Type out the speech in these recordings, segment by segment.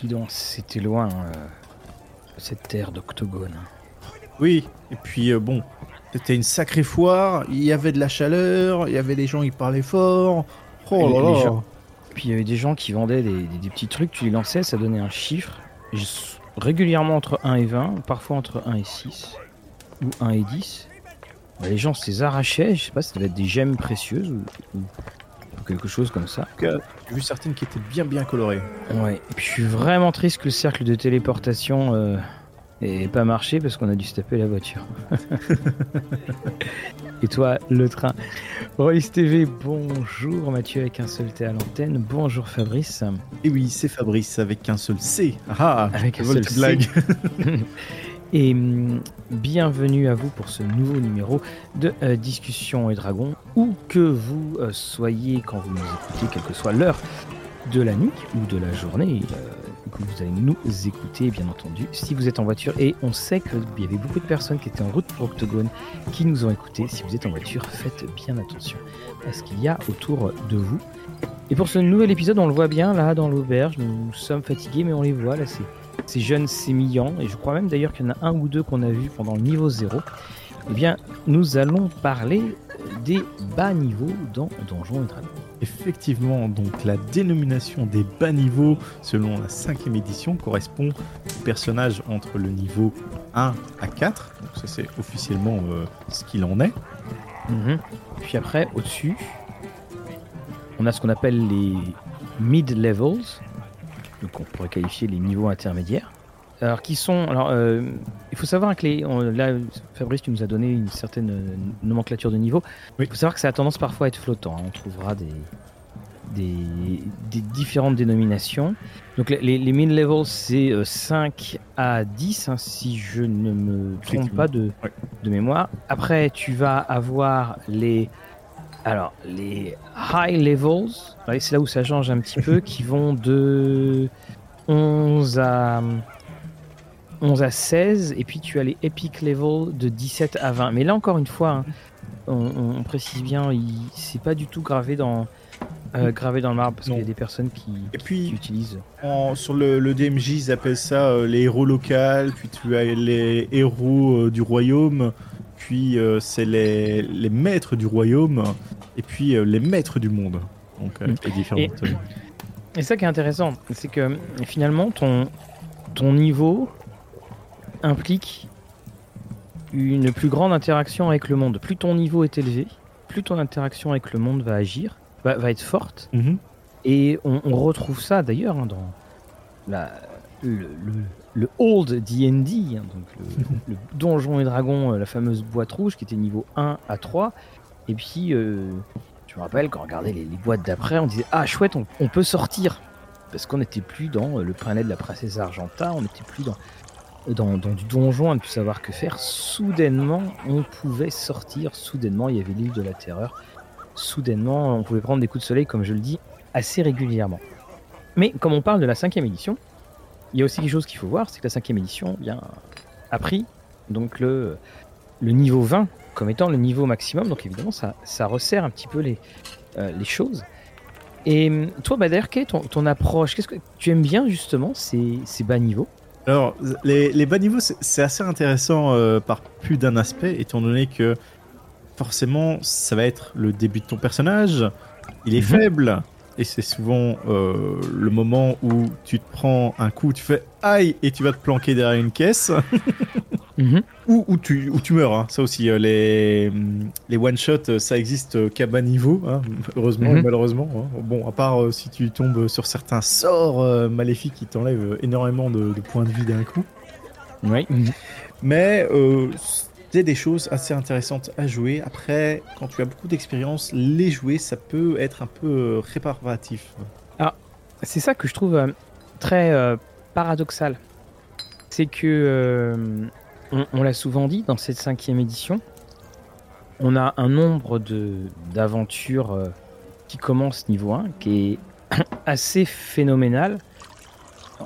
Dis donc, c'était loin, euh, cette terre d'octogone. Oui, et puis euh, bon, c'était une sacrée foire, il y avait de la chaleur, il y avait des gens qui parlaient fort. Oh là les là. gens- Puis il y avait des gens qui vendaient des, des- des petits trucs, tu les lançais, ça donnait un chiffre. Régulièrement entre 1 et 20, parfois entre 1 et 6, ou 1 et 10. Bah, les gens se les arrachaient, je sais pas, ça devait être des gemmes précieuses ou quelque chose comme ça. En tout cas, j'ai vu certaines qui étaient bien bien colorées. Ouais, et puis je suis vraiment triste que le cercle de téléportation euh, ait pas marché parce qu'on a dû se taper la voiture. et toi, le train. Royce TV, bonjour Mathieu avec un seul T à l'antenne. Bonjour Fabrice. Et oui, c'est Fabrice avec un seul C. Ah, Avec un seul C. Et hum, bienvenue à vous pour ce nouveau numéro de euh, Discussion et Dragon, où que vous euh, soyez quand vous nous écoutez, quelle que soit l'heure de la nuit ou de la journée, euh, vous allez nous écouter, bien entendu, si vous êtes en voiture. Et on sait qu'il y avait beaucoup de personnes qui étaient en route pour Octogone qui nous ont écoutés. Si vous êtes en voiture, faites bien attention à ce qu'il y a autour de vous. Et pour ce nouvel épisode, on le voit bien là dans l'auberge, nous sommes fatigués, mais on les voit là, c'est ces jeunes sémillants, et je crois même d'ailleurs qu'il y en a un ou deux qu'on a vu pendant le niveau 0, eh bien, nous allons parler des bas niveaux dans Donjons et Dragons. Effectivement, donc la dénomination des bas niveaux selon la cinquième édition correspond aux personnages entre le niveau 1 à 4. Donc ça c'est officiellement euh, ce qu'il en est. Puis après, au-dessus, on a ce qu'on appelle les mid-levels, donc on pourrait qualifier les niveaux intermédiaires. Alors, qui sont. Alors, euh, il faut savoir que les. on- là, Fabrice, tu nous as donné une certaine euh, nomenclature de niveau. Oui. Il faut savoir que ça a tendance parfois à être flottant. hein. On trouvera des, des, des différentes dénominations. Donc, les, les, les mid-levels, c'est euh, 5 à 10, hein, si je ne me trompe pas de mémoire. Après, tu vas avoir les. Alors, les high levels, c'est là où ça change un petit peu, qui vont de 11 à, 11 à 16, et puis tu as les epic levels de 17 à 20. Mais là, encore une fois, hein, on, on précise bien, c'est pas du tout gravé dans, euh, gravé dans le marbre, parce qu'il y a des personnes qui, Et qui puis utilisent. en- sur le, le DMJ ils appellent ça euh, les héros locaux, puis tu as les héros euh, du royaume, puis euh, c'est les, les maîtres du royaume, et puis euh, les maîtres du monde. Donc les différentes... euh, Et ça qui est intéressant, c'est que finalement, ton, ton niveau implique une plus grande interaction avec le monde. Plus ton niveau est élevé, plus ton interaction avec le monde va agir, va, va être forte. mhm. Et on, on retrouve ça d'ailleurs hein, dans la, le, le- le old D&D, hein, donc le, le donjon et dragon, euh, la fameuse boîte rouge qui était niveau 1 à 3. Et puis, euh, je me rappelle quand on regardait les, les boîtes d'après, on disait ah chouette, on, on peut sortir parce qu'on n'était plus dans euh, le palais de la princesse Argenta, on n'était plus dans, dans dans du donjon à ne plus savoir que faire. Soudainement, on pouvait sortir. Soudainement, il y avait l'île de la terreur. Soudainement, on pouvait prendre des coups de soleil, comme je le dis, assez régulièrement. Mais comme on parle de la cinquième édition, il y a aussi quelque chose qu'il faut voir, c'est que la cinquième édition bien, a pris donc le, le niveau 20 comme étant le niveau maximum. Donc évidemment, ça, ça resserre un petit peu les, euh, les choses. Et hum, toi, d'ailleurs, quelle est ton, ton approche? Qu'est-ce que tu aimes bien justement ces, ces bas niveaux? Alors, les, les bas niveaux, c'est c'est assez intéressant euh, par plus d'un aspect, étant donné que forcément, ça va être le début de ton personnage, il est Mhm. faible, et c'est souvent euh, le moment où tu te prends un coup, tu fais aïe, et tu vas te planquer derrière une caisse, ou, ou, tu, ou tu meurs. hein. Ça aussi, euh, les, hum, les one-shots, euh, ça existe qu'à bas niveau, hein, heureusement Mhm. et malheureusement. hein. Bon, à part euh, si tu tombes sur certains sorts maléfiques qui t'enlèvent énormément de, de points de vie d'un coup. Oui. Mais des choses assez intéressantes à jouer. Après, quand tu as beaucoup d'expérience, les jouer, ça peut être un peu euh, réparatif. C'est ça que je trouve euh, très euh, paradoxal. C'est que, on, on l'a souvent dit dans cette cinquième édition, on a un nombre d'aventures qui commencent niveau 1 qui est assez phénoménal.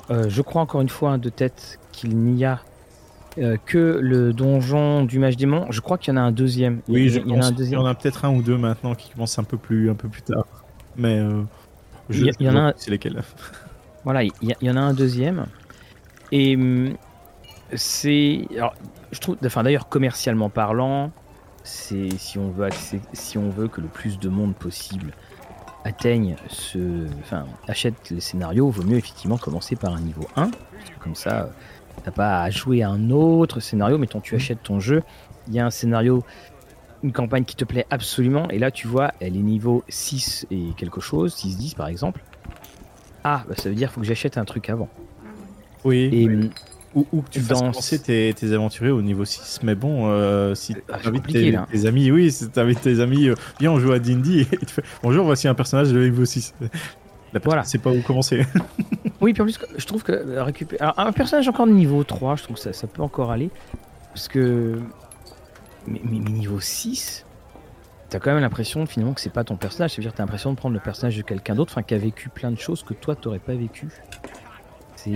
Je crois encore une fois hein, de tête qu'il n'y a euh, que le donjon du mage démon. Je crois qu'il y en a un deuxième. Oui, il, je il y en a y en a peut-être un ou deux maintenant qui commencent un peu plus, un peu plus tard. Mais euh, Il y, en a. C'est lesquels Voilà, il y, en a un deuxième. Et hum, c'est. Je trouve. Enfin, d'ailleurs, commercialement parlant, c'est si on veut si on veut que le plus de monde possible atteigne ce, enfin, achète les scénarios, vaut mieux effectivement commencer par un niveau 1. comme ça, t'as pas à jouer à un autre scénario. Mettons, tu mmh. achètes ton jeu, il y a un scénario, une campagne qui te plaît absolument, et là tu vois, elle est niveau 6 et quelque chose, 6-10 par exemple. Ah, bah, ça veut dire faut que j'achète un truc avant. Oui. Et, ou, que tu fasses commencer tes, tes, aventuriers au niveau 6. Mais bon, euh, si ah, tu invites tes, tes, amis, oui, si tu invites tes amis, euh, viens, on joue à D&D et tu fais bonjour, voici un personnage de niveau 6. La voilà. c'est pas où commencer. oui, puis en plus, je trouve que récupérer. Alors, un personnage encore de niveau 3, je trouve que ça, ça peut encore aller. Parce que. Mais, mais, niveau 6, t'as quand même l'impression finalement que c'est pas ton personnage. C'est-à-dire t'as l'impression de prendre le personnage de quelqu'un d'autre, enfin, qui a vécu plein de choses que toi t'aurais pas vécu. C'est.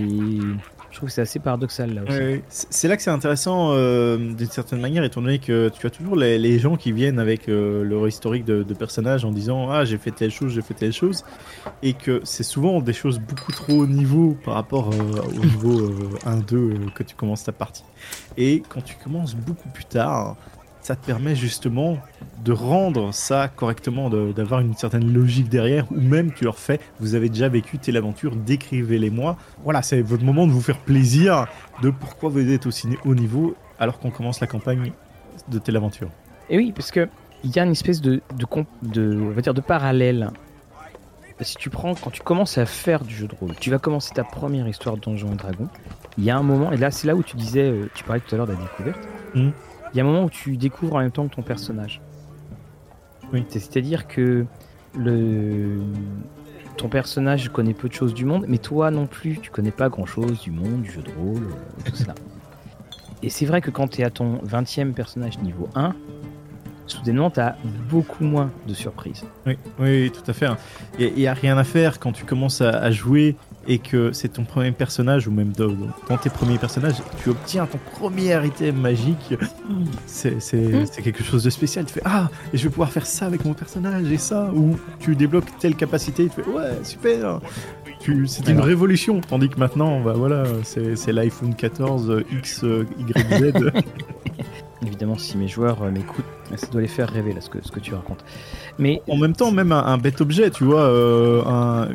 Je trouve que c'est assez paradoxal là aussi. C'est là que c'est intéressant euh, d'une certaine manière, étant donné que tu as toujours les, gens qui viennent avec euh, leur historique de, personnages en disant Ah, j'ai fait telle chose, j'ai fait telle chose, et que c'est souvent des choses beaucoup trop haut niveau par rapport euh, au niveau 1-2 que tu commences ta partie. Et quand tu commences beaucoup plus tard, ça te permet justement de rendre ça correctement, d'avoir une certaine logique derrière, ou même tu leur fais, vous avez déjà vécu telle aventure, décrivez-les moi. Voilà, c'est votre moment de vous faire plaisir de pourquoi vous êtes aussi haut niveau alors qu'on commence la campagne de telle aventure. Et oui, parce que il y a une espèce de, de, de, on va dire de parallèle. Si tu prends, quand tu commences à faire du jeu de rôle, tu vas commencer ta première histoire de Donjons et Dragons. Il y a un moment, et là c'est là où tu disais, euh, tu parlais tout à l'heure de la découverte. Mmh il y a un moment où tu découvres en même temps que ton personnage. Oui. C'est-à-dire que le ton personnage connaît peu de choses du monde, mais toi non plus, tu connais pas grand-chose du monde, du jeu de rôle, euh, tout ça. Et c'est vrai que quand tu es à ton 20e personnage niveau 1, soudainement, tu as beaucoup moins de surprises. Oui, oui, tout à fait. Il n'y a, rien à faire quand tu commences à jouer et que c'est ton premier personnage, ou même dans, tes premiers personnages, tu obtiens ton premier item magique, c'est hmm. quelque chose de spécial. Tu fais Ah, et je vais pouvoir faire ça avec mon personnage et ça, ou tu débloques telle capacité, tu fais Ouais, super c'est une révolution, tandis que maintenant, bah voilà, c'est l'iPhone 14 X, Y, Z. Évidemment, si mes joueurs euh, m'écoutent, ça doit les faire rêver là, ce que, ce que tu racontes. Mais en même temps, même un, bête objet, tu vois, euh, un,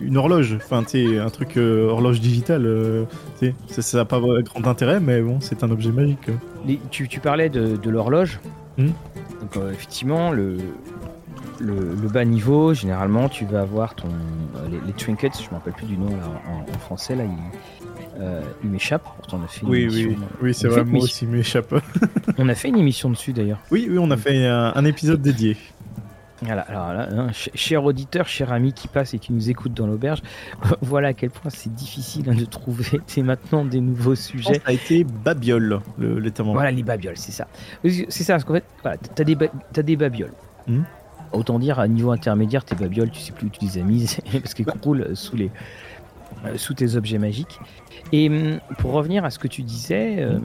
une horloge, enfin, tu un truc euh, horloge digitale, euh, ça n'a pas grand intérêt, mais bon, c'est un objet magique. tu, parlais de, l'horloge. Hmm. Donc, euh, effectivement, le, le, bas niveau, généralement, tu vas avoir ton, les, trinkets, je ne me rappelle plus du nom en, français, là, il, m'échappe. Pourtant, on a fait une oui, émission. Oui, oui, c'est vrai, moi aussi, m'échappe. on a fait une émission dessus d'ailleurs. Oui, oui, on a fait un épisode dédié. Voilà, alors là, hein, cher auditeur, cher ami qui passe et qui nous écoute dans l'auberge, voilà à quel point c'est difficile hein, de trouver maintenant des nouveaux sujets. Ça a été babiole, le, le Voilà, les babioles, c'est ça. C'est ça, parce qu'en fait, voilà, t'as des, as des babioles. Hmm. Autant dire, à niveau intermédiaire, tes babioles, tu sais plus où tu les as mises, parce qu'elles roulent sous, les, euh, sous tes objets magiques. Et hum, pour revenir à ce que tu disais euh,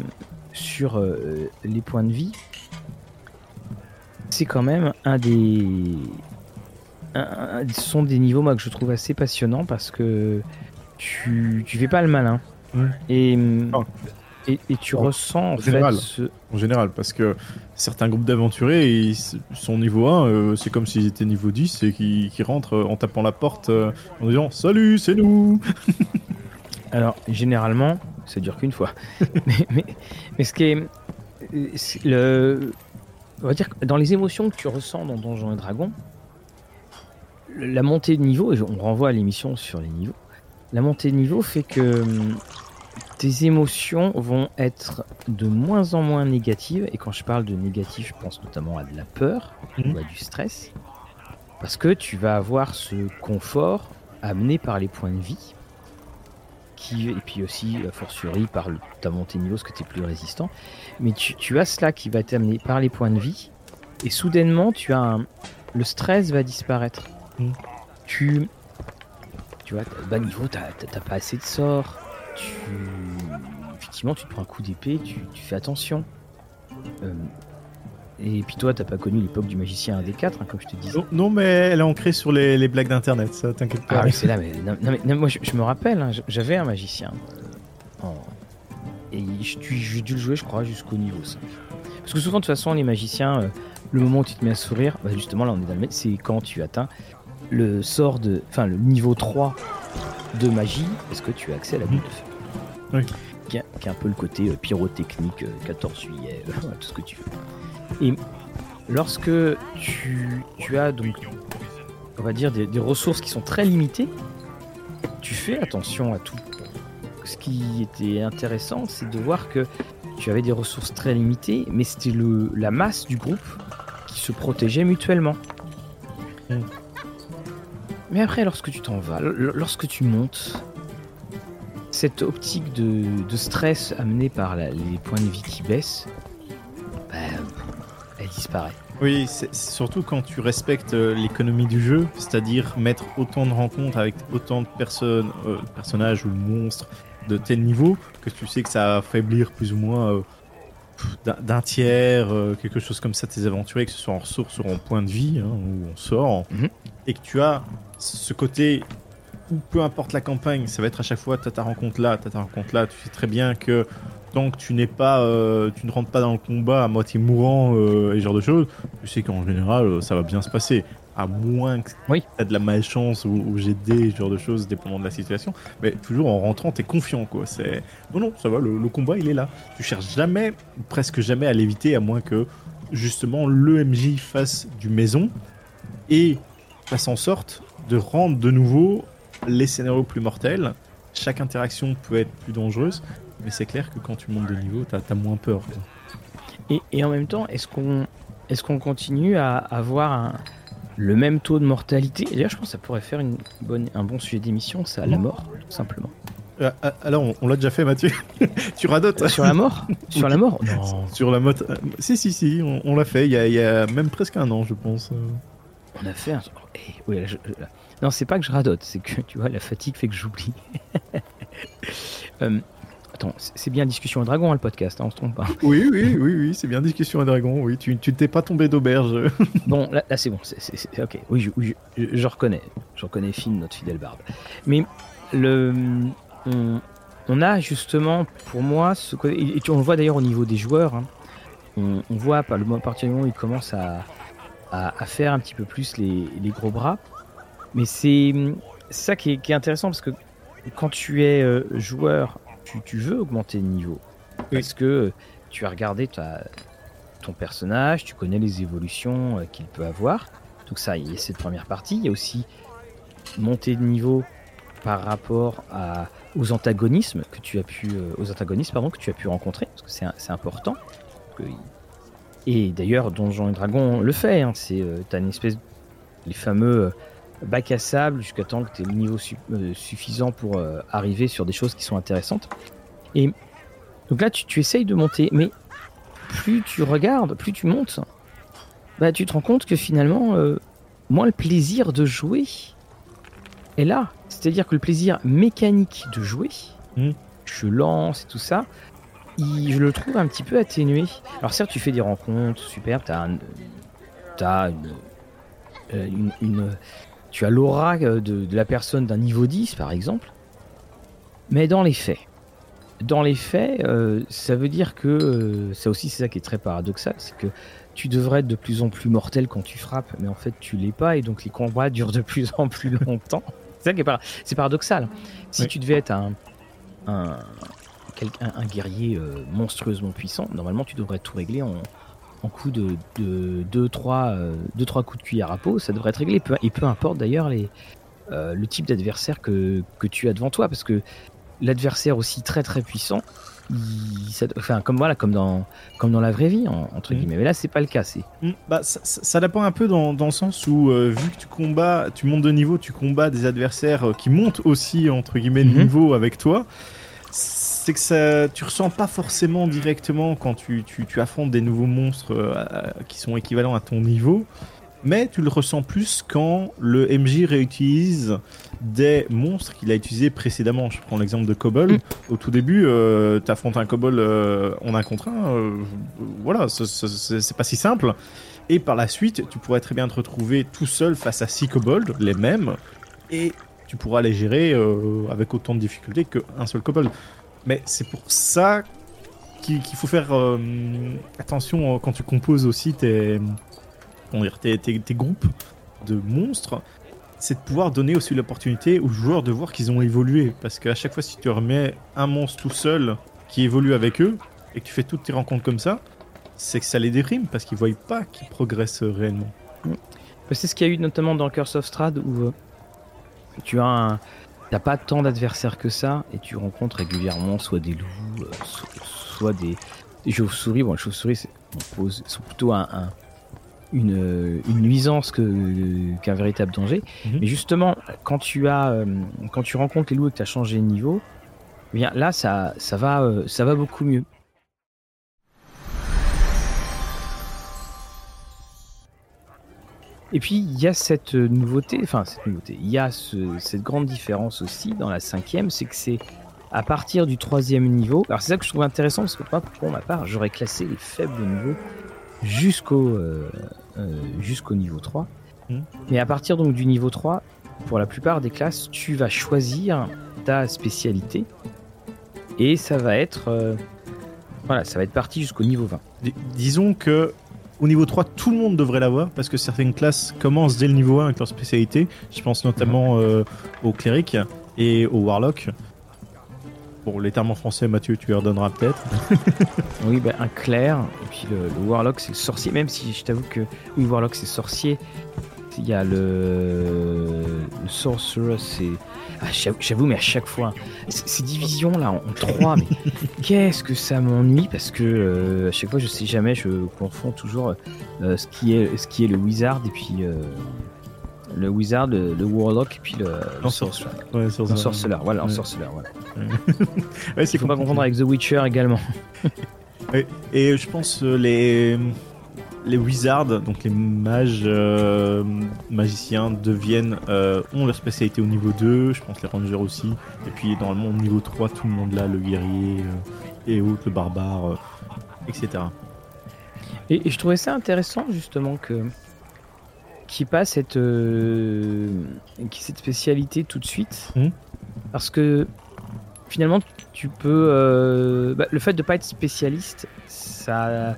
sur euh, les points de vie, c'est quand même un des. ce sont des niveaux moi, que je trouve assez passionnants parce que tu, tu fais pas le malin. Et, et, et, tu ressens en, général, fait. En général, parce que certains groupes d'aventuriers sont niveau 1, euh, c'est comme s'ils étaient niveau 10 et qui, qui rentrent en tapant la porte euh, en disant Salut, c'est nous Alors, généralement, ça dure qu'une fois. mais, mais, mais, ce qui est. Le, on va dire que dans les émotions que tu ressens dans Donjons et Dragons, la montée de niveau, et on renvoie à l'émission sur les niveaux, la montée de niveau fait que hum, tes émotions vont être de moins en moins négatives. Et quand je parle de négatif, je pense notamment à de la peur ou mhm. à du stress. Parce que tu vas avoir ce confort amené par les points de vie et puis aussi, a fortiori, par le, ta montée niveau, parce que tu es plus résistant. Mais tu, as cela qui va t'amener par les points de vie, et soudainement, tu as le stress va disparaître. Mm. Tu, tu vois, bas niveau, t'as pas assez de sorts. Tu, effectivement, tu te prends un coup d'épée, tu, fais attention. Euh, Et puis toi, t'as pas connu l'époque du magicien 1D4, hein, comme je te disais. Non, mais elle est ancrée sur les, blagues d'internet, ça t'inquiète pas. Ah oui, c'est là, mais, non, moi je, me rappelle, hein, j'avais un magicien. Et j'ai dû le jouer, je crois, jusqu'au niveau 5. Parce que souvent, de toute façon, les magiciens, euh, le moment où tu te mets à sourire, bah, justement, là on est dans le c'est quand tu atteins le sort de. Enfin, le niveau 3 de magie, est-ce que tu as accès à la boule de feu. Oui. Qui a, un peu le côté euh, pyrotechnique, 14 euh, juillet, tout ce que tu veux. Et lorsque tu, tu as donc, on va dire, des, ressources qui sont très limitées, tu fais attention à tout. Ce qui était intéressant, c'est de voir que tu avais des ressources très limitées, mais c'était la masse du groupe qui se protégeait mutuellement. Mais après, lorsque tu t'en vas, lorsque tu montes, cette optique de, stress amenée par les points de vie qui baissent, bah, disparaît. Oui, c'est surtout quand tu respectes euh, l'économie du jeu, c'est-à-dire mettre autant de rencontres avec autant de personnes, euh, personnages ou monstres de tel niveau que tu sais que ça va affaiblir plus ou moins euh, d'un tiers, quelque chose comme ça, tes aventuriers, que ce soit en ressources ou en point de vie, hein, ou en sort, mhm. et que tu as ce côté où peu importe la campagne, ça va être à chaque fois, t'as ta rencontre là, t'as ta rencontre là, tu sais très bien que tant que tu n'es pas, euh, tu ne rentres pas dans le combat à moitié mourant euh, et ce genre de choses, tu sais qu'en général euh, ça va bien se passer. À moins que oui. tu aies de la malchance ou, ou j'ai des ce genre de choses, dépendant de la situation. Mais toujours en rentrant, tu es confiant. Quoi. C'est... Non, non, ça va, le, combat il est là. Tu cherches jamais, presque jamais à l'éviter, à moins que justement le MJ fasse du maison et fasse en sorte de rendre de nouveau les scénarios plus mortels. Chaque interaction peut être plus dangereuse, mais c'est clair que quand tu montes de niveau, t'as as moins peur. Et, en même temps, est-ce qu'on est qu'on continue à avoir le même taux de mortalité? D'ailleurs, je pense que ça pourrait faire une bonne, un bon sujet d'émission, ça, la mort, tout simplement. Euh, euh, alors, on, l'a déjà fait, Mathieu. tu radotes. Sur la mort? Sur la mort? Non. Sur la mort. Si, si, si, on, l'a fait il y, a, il y, a, même presque un an, je pense. On a fait un. Eh, oui, Non, c'est pas que je radote, c'est que tu vois, la fatigue fait que j'oublie. euh, Attends, c'est bien Discussion à Dragon, hein, le podcast, hein, on se trompe pas. Oui, oui, oui, oui, c'est bien Discussion à Dragon, oui, tu ne t'es pas tombé d'auberge. bon, là, c'est bon, c'est ok, oui, je, je, reconnais, je reconnais Finn, notre fidèle barbe. Mais le, on, a justement, pour moi, ce et on le voit d'ailleurs au niveau des joueurs, hein, on, voit à, le, partir du moment où ils commencent à, à, faire un petit peu plus les, les gros bras, mais c'est ça qui est, qui est, intéressant parce que quand tu es euh, joueur tu, veux augmenter de niveau. Parce que tu as regardé ta, ton personnage, tu connais les évolutions euh, qu'il peut avoir. Donc ça, il y a cette première partie. Il y a aussi monter de niveau par rapport à, aux antagonismes que tu as pu, euh, aux antagonistes pardon que tu as pu rencontrer, parce que c'est important. et d'ailleurs, Donjons et Dragons le fait. Hein, c'est, euh, as une espèce, les fameux bac à sable jusqu'à temps que tu aies le niveau euh, suffisant pour euh, arriver sur des choses qui sont intéressantes. Et donc là, tu, tu, essayes de monter, mais plus tu regardes, plus tu montes, bah, tu te rends compte que finalement, euh, moi, le plaisir de jouer est là. C'est-à-dire que le plaisir mécanique de jouer, mmh. je lance et tout ça, je le trouve un petit peu atténué. Alors certes, tu fais des rencontres super, tu as, as une, une, tu as l'aura euh, de, la personne d'un niveau 10 par exemple, mais dans les faits. Dans les faits, euh, ça veut dire que, euh, ça aussi c'est ça qui est très paradoxal, c'est que tu devrais être de plus en plus mortel quand tu frappes, mais en fait tu l'es pas, et donc les combats durent de plus en plus longtemps. c'est ça qui est, c'est paradoxal. Si tu devais être un, un, un guerrier monstrueusement puissant, normalement tu devrais tout régler en, en coup de 2-3 de, deux, trois, euh, trois coups de cuillère à peau, ça devrait être réglé. Et peu importe d'ailleurs les, euh, le type d'adversaire que, que, tu as devant toi, parce que l'adversaire aussi très très puissant, enfin comme voilà comme dans comme dans la vraie vie entre mm. guillemets mais là c'est pas le cas c'est mm. bah, ça, ça, dépend un peu dans, dans le sens où euh, vu que tu combats tu montes de niveau tu combats des adversaires qui montent aussi entre guillemets de mm-hmm. niveau avec toi c'est que ça, tu ressens pas forcément directement quand tu, tu, affrontes des nouveaux monstres euh, qui sont équivalents à ton niveau, mais tu le ressens plus quand le MJ réutilise des monstres qu'il a utilisés précédemment. Je prends l'exemple de Cobble. Mm. Au tout début, euh, tu affrontes un Cobble euh, en un contre un. Euh, voilà, c'est pas si simple. Et par la suite, tu pourrais très bien te retrouver tout seul face à six kobolds, les mêmes, et tu pourras les gérer avec autant de difficulté qu'un seul kobold. Mais c'est pour ça qu'il faut faire attention quand tu composes aussi tes, tes, tes groupes de monstres c'est de pouvoir donner aussi l'opportunité aux joueurs de voir qu'ils ont évolué. Parce qu'à chaque fois, si tu remets un monstre tout seul qui évolue avec eux, et que tu fais toutes tes rencontres comme ça, c'est que ça les déprime parce qu'ils ne voient pas qu'ils progressent réellement. C'est ce qu'il y a eu notamment dans Curse of Strahd où euh, tu as T'as pas tant d'adversaires que ça et tu rencontres régulièrement soit des loups, euh, soit, des, chauves-souris. Bon, les chauves-souris, sont plutôt un, une, nuisance qu'un véritable danger. Mhm. Mais justement, quand tu, as, euh, quand tu rencontres les loups et que tu as changé de niveau, eh bien là, ça, ça, va, euh, ça va beaucoup mieux. Et puis il y a cette nouveauté, enfin cette nouveauté, il y a cette grande différence aussi dans la cinquième, c'est que c'est à partir du troisième niveau. Alors c'est ça que je trouve intéressant parce que pour ma part, j'aurais classé les faibles niveaux jusqu'au euh, euh, jusqu'au niveau 3. Hmm. Mais à partir donc du niveau 3, pour la plupart des classes, tu vas choisir ta spécialité et ça va être euh, voilà, ça va être parti jusqu'au niveau 20. disons que au niveau 3, tout le monde devrait l'avoir parce que certaines classes commencent dès le niveau 1 avec leur spécialité. Je pense notamment mhm. aux clérics et aux warlocks. Pour les termes en français, Mathieu, tu leur donneras peut-être. oui, bah, un clair. Et puis le, Warlock, c'est le sorcier. Même si je t'avoue que oui, Warlock, c'est sorcier. Il y a le, le Sorcerer, c'est. Ah, j'avoue, mais à chaque fois, ces divisions-là en, trois, mais qu'est-ce que ça m'ennuie parce que euh, à chaque fois, je sais jamais, je confonds toujours euh, ce, qui est, ce qui est le Wizard et puis. Euh, le wizard, le, warlock et puis le, le sorcerer. Ouais, voilà, ouais. sorcerer, voilà. ouais, c'est faut pas confondre avec The Witcher également. et je pense les les wizards, donc les mages euh, magiciens deviennent euh, ont leur spécialité au niveau 2, je pense les rangers aussi. Et puis normalement au niveau 3, tout le monde là, le guerrier et autres, le barbare, etc. Et, et, je trouvais ça intéressant justement que qui pas cette, euh, cette spécialité tout de suite. Hmm. Parce que finalement, tu peux. Euh, bah, le fait de pas être spécialiste, ça.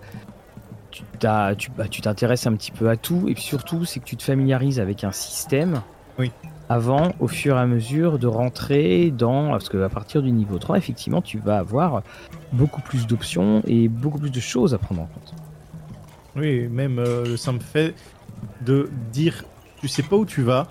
Tu bah, t'intéresses un petit peu à tout. Et puis surtout, c'est que tu te familiarises avec un système. Oui. Avant, au fur et à mesure, de rentrer dans. Parce qu'à partir du niveau 3, effectivement, tu vas avoir beaucoup plus d'options et beaucoup plus de choses à prendre en compte. Oui, même euh, le simple fait de dire tu sais pas où tu vas,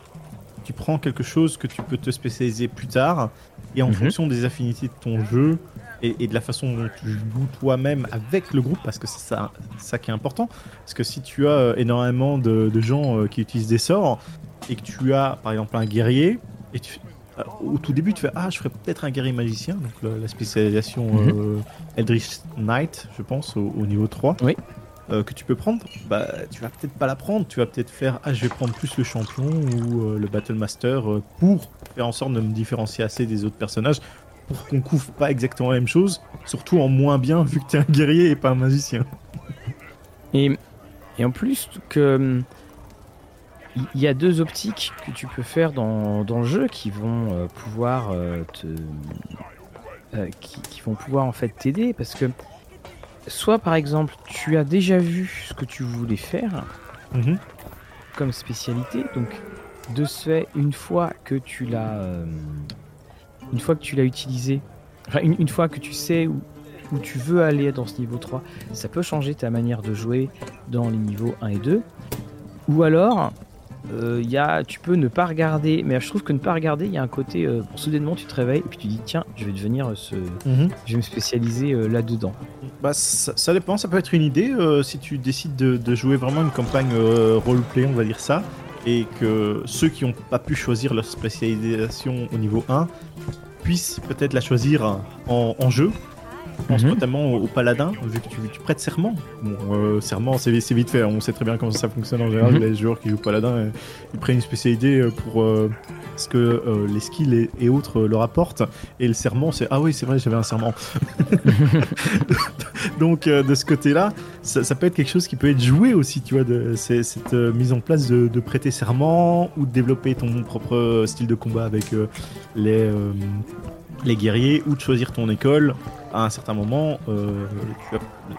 tu prends quelque chose que tu peux te spécialiser plus tard, et en mhm. fonction des affinités de ton jeu et, de la façon dont tu joues toi-même avec le groupe, parce que c'est ça, ça qui est important. Parce que si tu as euh, énormément de, gens euh, qui utilisent des sorts, et que tu as par exemple un guerrier, et euh, au tout début tu fais ah je ferais peut-être un guerrier magicien, donc la, spécialisation mhm. Eldritch Knight, je pense, au, au niveau 3. Oui. Euh, que tu peux prendre, bah tu vas peut-être pas la prendre, tu vas peut-être faire ah je vais prendre plus le champion ou euh, le battle master pour faire en sorte de me différencier assez des autres personnages pour qu'on couvre pas exactement la même chose, surtout en moins bien vu que tu es un guerrier et pas un magicien. Et, et en plus que il y a deux optiques que tu peux faire dans, dans le jeu qui vont pouvoir te qui, qui, vont pouvoir en fait t'aider parce que soit par exemple tu as déjà vu ce que tu voulais faire mhm. comme spécialité, donc de ce fait, une fois que tu l'as, euh, une fois que tu l'as utilisé, enfin une, fois que tu sais où, où, tu veux aller dans ce niveau 3, ça peut changer ta manière de jouer dans les niveaux 1 et 2. Ou alors, euh, y a, tu peux ne pas regarder, mais je trouve que ne pas regarder, il y a un côté, euh, soudainement tu te réveilles et puis tu dis tiens, je vais devenir ce, mhm. je vais me spécialiser euh, là-dedans. Bah ça, dépend, ça peut être une idée si tu décides de, jouer vraiment une campagne roleplay, on va dire ça, et que ceux qui n'ont pas pu choisir leur spécialisation au niveau 1 puissent peut-être la choisir en, jeu pense mhm. notamment au, paladin, vu que tu, tu prêtes serment. Bon, euh, serment, c'est vite fait. On sait très bien comment ça fonctionne en général. Mhm. Les joueurs qui jouent paladin, euh, ils prennent une spécialité euh, pour ce que les skills et, autres leur apportent. Et le serment, c'est ah oui, c'est vrai, j'avais un serment. Donc de ce côté-là, ça, peut être quelque chose qui peut être joué aussi, tu vois, de, cette mise en place de, de, prêter serment ou de développer ton propre style de combat avec les les guerriers ou de choisir ton école à un certain moment. Euh,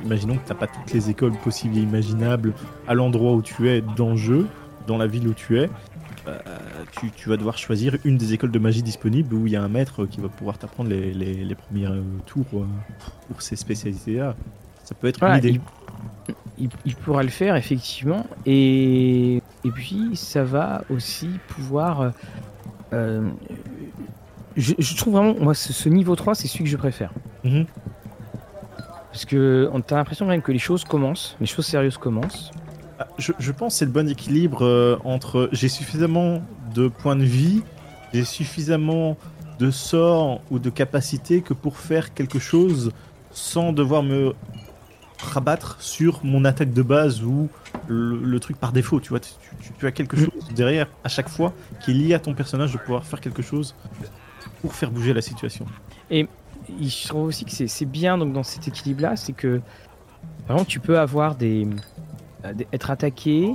imaginons que tu n'as pas toutes les écoles possibles et imaginables à l'endroit où tu es dans le jeu, dans la ville où tu es. Euh, tu, vas devoir choisir une des écoles de magie disponibles où il y a un maître qui va pouvoir t'apprendre les, les, premiers euh, tours pour ces spécialités-là. Ça peut être une idée. Il, il, pourra le faire effectivement et, et puis ça va aussi pouvoir je, trouve vraiment, moi, ce, niveau 3, c'est celui que je préfère. Mhm. Parce que t'as l'impression quand même que les choses commencent, les choses sérieuses commencent. Ah, je, pense que c'est le bon équilibre euh, entre j'ai suffisamment de points de vie, j'ai suffisamment de sorts ou de capacités que pour faire quelque chose sans devoir me rabattre sur mon attaque de base ou le, truc par défaut. Tu vois, tu, as quelque mhm. chose derrière à chaque fois qui est lié à ton personnage de pouvoir faire quelque chose pour faire bouger la situation. Et je trouve aussi que c'est bien donc dans cet équilibre-là, c'est que par tu peux avoir des, euh, être attaqué,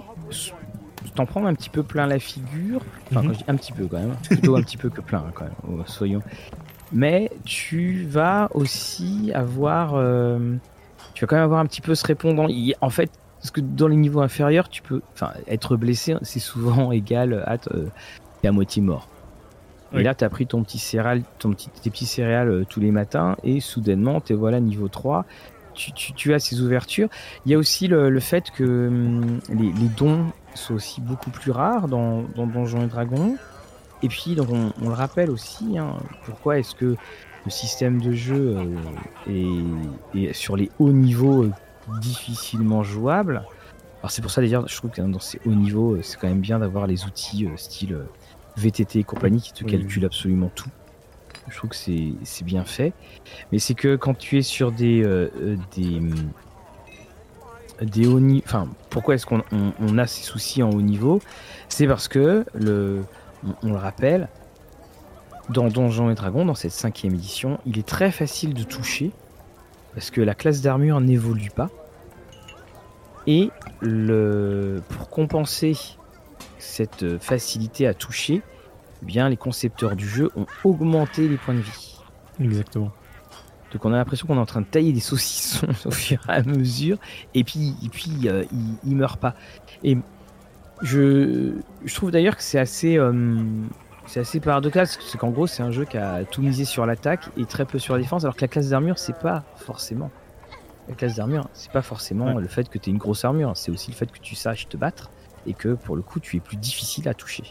t'en prendre un petit peu plein la figure, enfin mhm. un petit peu quand même, plutôt un petit peu que plein quand même, oh, soyons. Mais tu vas aussi avoir, euh, tu vas quand même avoir un petit peu ce répondant. En fait, parce que dans les niveaux inférieurs, tu peux, enfin, être blessé, c'est souvent égal à, euh, à moitié mort. Et là, tu as pris ton petit céréal, ton petit, tes petits céréales euh, tous les matins et soudainement, tu voilà niveau 3. Tu, tu, as ces ouvertures. Il y a aussi le, fait que hum, les, dons sont aussi beaucoup plus rares dans, dans Donjons et Dragons. Et puis, donc on, le rappelle aussi, hein, pourquoi est-ce que le système de jeu euh, est, sur les hauts niveaux euh, difficilement jouable. Alors c'est pour ça d'ailleurs, je trouve que dans ces hauts niveaux, c'est quand même bien d'avoir les outils style VTT et compagnie qui te calcule absolument tout. Je trouve que c'est bien fait. Mais c'est que quand tu es sur des, euh, euh, des, des hauts niveaux. Enfin, pourquoi est-ce qu'on on, a ces soucis en haut niveau? C'est parce que, le, on, le rappelle, dans Donjons et Dragons, dans cette cinquième édition, il est très facile de toucher parce que la classe d'armure n'évolue pas. Et le, pour compenser cette facilité à toucher, eh bien les concepteurs du jeu ont augmenté les points de vie. Exactement. Donc on a l'impression qu'on est en train de tailler des saucissons au fur et à mesure, et puis, et puis euh, il, meurt pas. Et je, je trouve d'ailleurs que c'est assez, euh, c'est assez paradoxal, c'est qu'en gros c'est un jeu qui a tout misé sur l'attaque et très peu sur la défense, alors que la classe d'armure c'est pas forcément. La classe d'armure, c'est pas forcément le fait que tu aies une grosse armure, c'est aussi le fait que tu saches te battre et que pour le coup tu es plus difficile à toucher.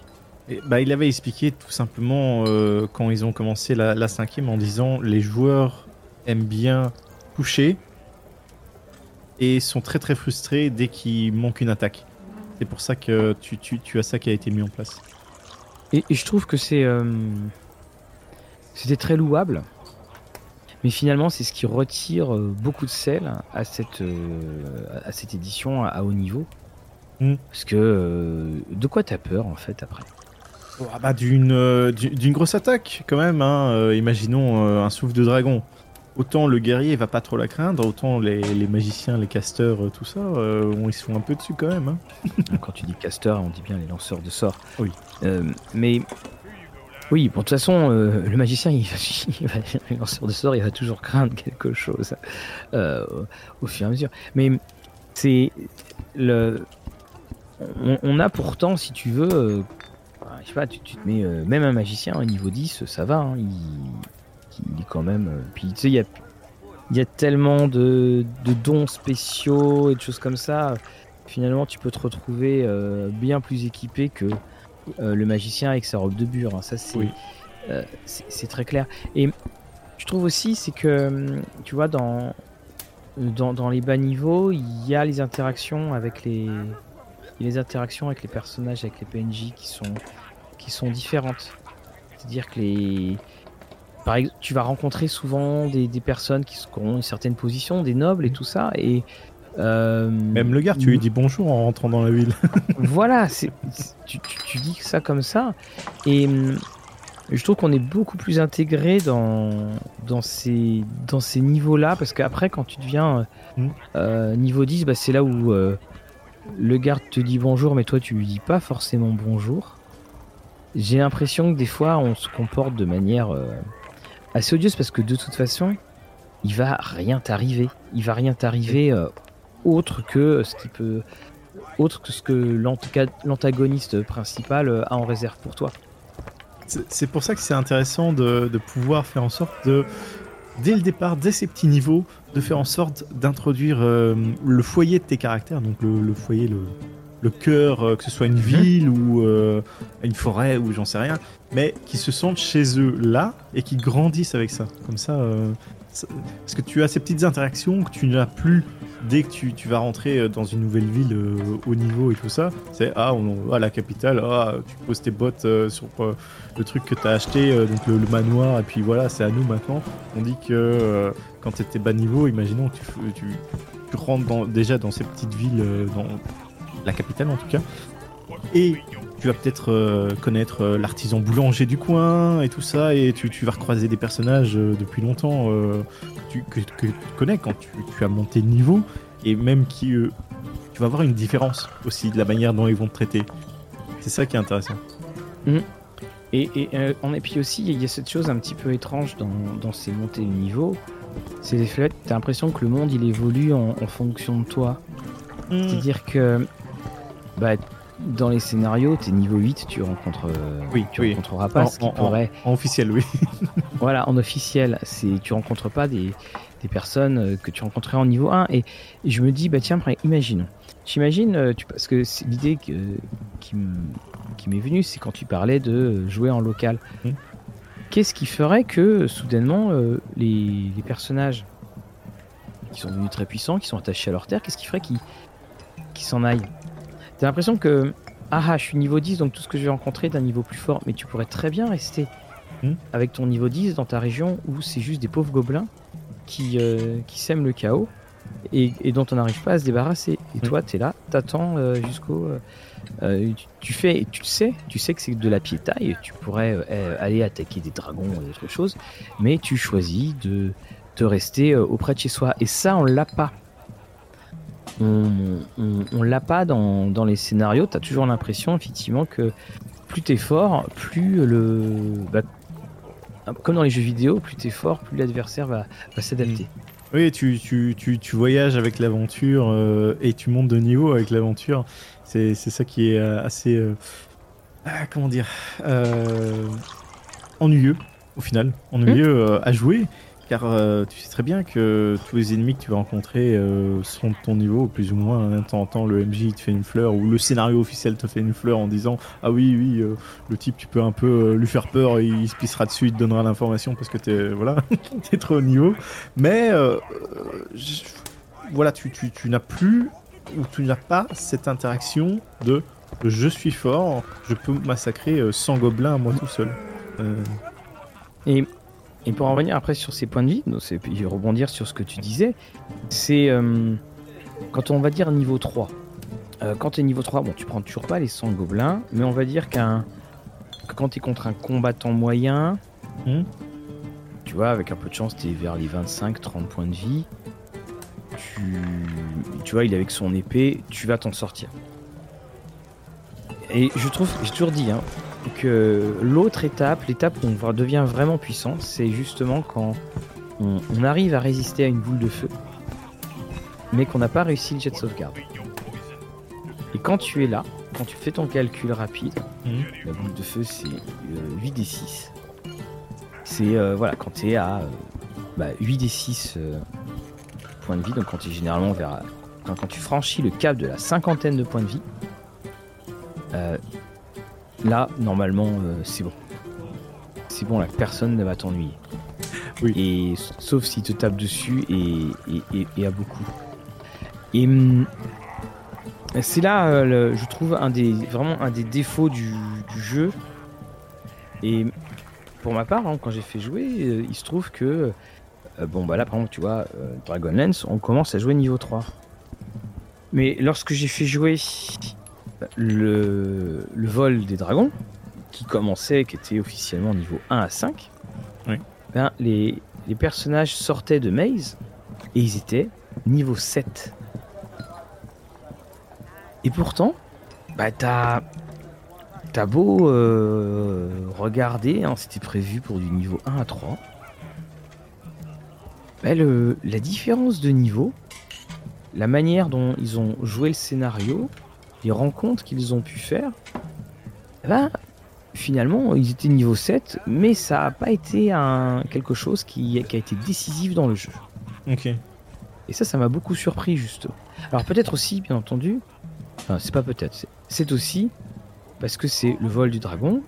bah, il avait expliqué tout simplement euh, quand ils ont commencé la, cinquième en disant les joueurs aiment bien toucher et sont très très frustrés dès qu'il manque une attaque. C'est pour ça que tu, tu, tu, as ça qui a été mis en place. Et, je trouve que c'est euh, c'était très louable. Mais finalement, c'est ce qui retire euh, beaucoup de sel à cette, à cette édition à haut niveau. Mm. Parce que euh, de quoi t'as peur en fait après oh, ah bah, d'une euh, d'une grosse attaque quand même. Hein. Euh, imaginons un souffle de dragon. Autant le guerrier va pas trop la craindre, autant les, les magiciens, les casteurs, tout ça, ils se font un peu dessus quand même. Hein. Quand tu dis caster, on dit bien les lanceurs de sorts. Oui. mais oui, bon, de toute façon, le magicien, il va, les lanceurs de sorts, il va toujours craindre quelque chose au, fur et à mesure. Mais c'est le on, a pourtant, si tu veux, euh, je sais pas, tu, te mets euh, même un magicien au niveau 10, ça va, hein, il, est quand même. Euh, puis tu sais, il y a, tellement de, dons spéciaux et de choses comme ça. Finalement, tu peux te retrouver bien plus équipé que le magicien avec sa robe de bure. Hein. Ça, c'est très clair. Et je trouve aussi, c'est que, tu vois, dans, dans, dans les bas niveaux, il y a les interactions avec les les interactions avec les personnages, avec les PNJ qui sont, qui sont différentes. C'est-à-dire que les, par exemple, tu vas rencontrer souvent des, des personnes qui, ont une certaine position, des nobles et tout ça, et euh, Même le gars, tu lui dis bonjour en rentrant dans la ville. voilà, c'est, tu, tu, dis ça comme ça. Et je trouve qu'on est beaucoup plus intégré dans, dans ces, dans ces niveaux-là. Parce qu'après, quand tu deviens hmm. euh, niveau 10, bah, c'est là où euh, le garde te dit bonjour, mais toi, tu lui dis pas forcément bonjour. J'ai l'impression que des fois, on se comporte de manière assez odieuse parce que de toute façon, il va rien t'arriver. Il va rien t'arriver autre que ce qui peut autre que ce que l'antagoniste principal a en réserve pour toi. C'est pour ça que c'est intéressant de, pouvoir faire en sorte de, dès le départ, dès ces petits niveaux, de faire en sorte d'introduire euh, le foyer de tes caractères, donc le, foyer, le, le cœur, euh, que ce soit une mhm. ville ou euh, une forêt ou j'en sais rien, mais qui se sentent chez eux là et qui grandissent avec ça. Comme ça, parce que tu as ces petites interactions que tu n'as plus dès que tu, vas rentrer euh, dans une nouvelle ville euh, au niveau et tout ça, c'est ah, on, à la capitale, ah, tu poses tes bottes euh, sur le truc que tu as acheté, donc le, manoir, et puis voilà, c'est à nous maintenant. On dit que quand tu étais bas niveau, imaginons que tu, tu, rentres déjà dans ces petites villes, dans la capitale en tout cas, et tu vas peut-être connaître l'artisan boulanger du coin et tout ça, et tu, vas recroiser des personnages depuis longtemps que, tu connais quand tu, as monté de niveau et même qui euh, tu vas voir une différence aussi de la manière dont ils vont te traiter. C'est ça qui est intéressant. Mmh. Et, et, euh, et, puis aussi, il y a cette chose un petit peu étrange dans, dans ces montées de niveau. C'est le fait tu as l'impression que le monde il évolue en, fonction de toi. Mmh. C'est-à-dire que bah, dans les scénarios, t'es niveau 8, tu rencontres, euh, oui, tu rencontreras pas ce qui pourrait. En, officiel, oui. voilà, en officiel, c'est tu rencontres pas des, des, personnes euh, que tu rencontrais en niveau 1. Et, je me dis, bah tiens, imaginons. J'imagine, euh, parce que c'est l'idée qui, qui m'est venue, c'est quand tu parlais de jouer en local. Mmh. Qu'est-ce qui ferait que soudainement les, les, personnages qui sont devenus très puissants, qui sont attachés à leur terre, qu'est-ce qui ferait qu'ils s'en aillent? T'as l'impression que, ah, ah je suis niveau 10, donc tout ce que je vais rencontrer d'un niveau plus fort, mais tu pourrais très bien rester hmm. avec ton niveau 10 dans ta région où c'est juste des pauvres gobelins qui, euh, qui sèment le chaos et, dont on n'arrive pas à se débarrasser. Et hmm. toi, tu es là, t'attends euh, jusqu'au. Euh, tu, fais, tu sais, tu sais que c'est de la piétaille, tu pourrais aller attaquer des dragons ou autre chose, mais tu choisis de te rester auprès de chez soi. Et ça, on l'a pas on, l'a pas dans, les scénarios. Tu as toujours l'impression, effectivement, que plus t'es fort, plus le. Bah, comme dans les jeux vidéo, plus t'es fort, plus l'adversaire va, s'adapter. Oui, tu, voyages avec l'aventure euh, et tu montes de niveau avec l'aventure. C'est ça qui est euh, assez. Euh, ah, comment dire Ennuyeux, au final. Ennuyeux à jouer. Euh, tu sais très bien que tous les ennemis que tu vas rencontrer euh, seront de ton niveau, plus ou moins. De temps le MJ te fait une fleur, ou le scénario officiel te fait une fleur en disant Ah oui, oui, euh, le type, tu peux un peu lui faire peur, et il se pissera dessus, il te donnera l'information parce que t'es voilà, es trop au niveau. Mais voilà, tu n'as plus, ou tu n'as pas cette interaction de je suis fort, je peux massacrer 100 gobelins à moi tout seul. Et et pour en revenir après sur ces points de vie, puis rebondir sur ce que tu disais, c'est euh, quand on va dire niveau 3. Euh, quand tu es niveau 3, bon, tu prends toujours pas les 100 gobelins, mais on va dire qu'un que quand tu es contre un combattant moyen, hmm. tu vois, avec un peu de chance, tu es vers les 25-30 points de vie. Tu, tu vois, il est avec son épée, tu vas t'en sortir. Et je trouve, j'ai toujours dit, hein, que l'autre étape, l'étape où on devient vraiment puissant, c'est justement quand on, arrive à résister à une boule de feu, mais qu'on n'a pas réussi le jet de sauvegarde. Et quand tu es là, quand tu fais ton calcul rapide, mhm. la boule de feu c'est 8 des 6. C'est euh, voilà, quand tu es à 8 des 6 points de vie, donc quand tu es généralement vers. Quand, quand, tu franchis le cap de la cinquantaine de points de vie, euh, Là, normalement, euh, c'est bon. C'est bon, la personne ne va t'ennuyer. Oui. Et sauf s'il te tape dessus et, et, à beaucoup. Et hum, c'est là, euh, je trouve, un des, vraiment un des défauts du, jeu. Et pour ma part, hein, quand j'ai fait jouer, il se trouve que bon bah là par exemple tu vois Dragonlance, on commence à jouer niveau 3. Mais lorsque j'ai fait jouer le, le vol des dragons, qui commençait, qui était officiellement niveau 1 à 5, ben, les, les personnages sortaient de Maze et ils étaient niveau 7. Et pourtant, bah t'as t'as beau euh, regarder, hein, c'était prévu pour du niveau 1 à 3. Bah, la différence de niveau, la manière dont ils ont joué le scénario, les rencontres qu'ils ont pu faire, bah, finalement, ils étaient niveau 7, mais ça n'a pas été un, quelque chose qui, qui, a été décisif dans le jeu. Ok. Et ça, ça m'a beaucoup surpris, justement. Alors peut-être aussi, bien entendu, enfin, c'est pas peut-être, c'est aussi parce que c'est le vol du dragon,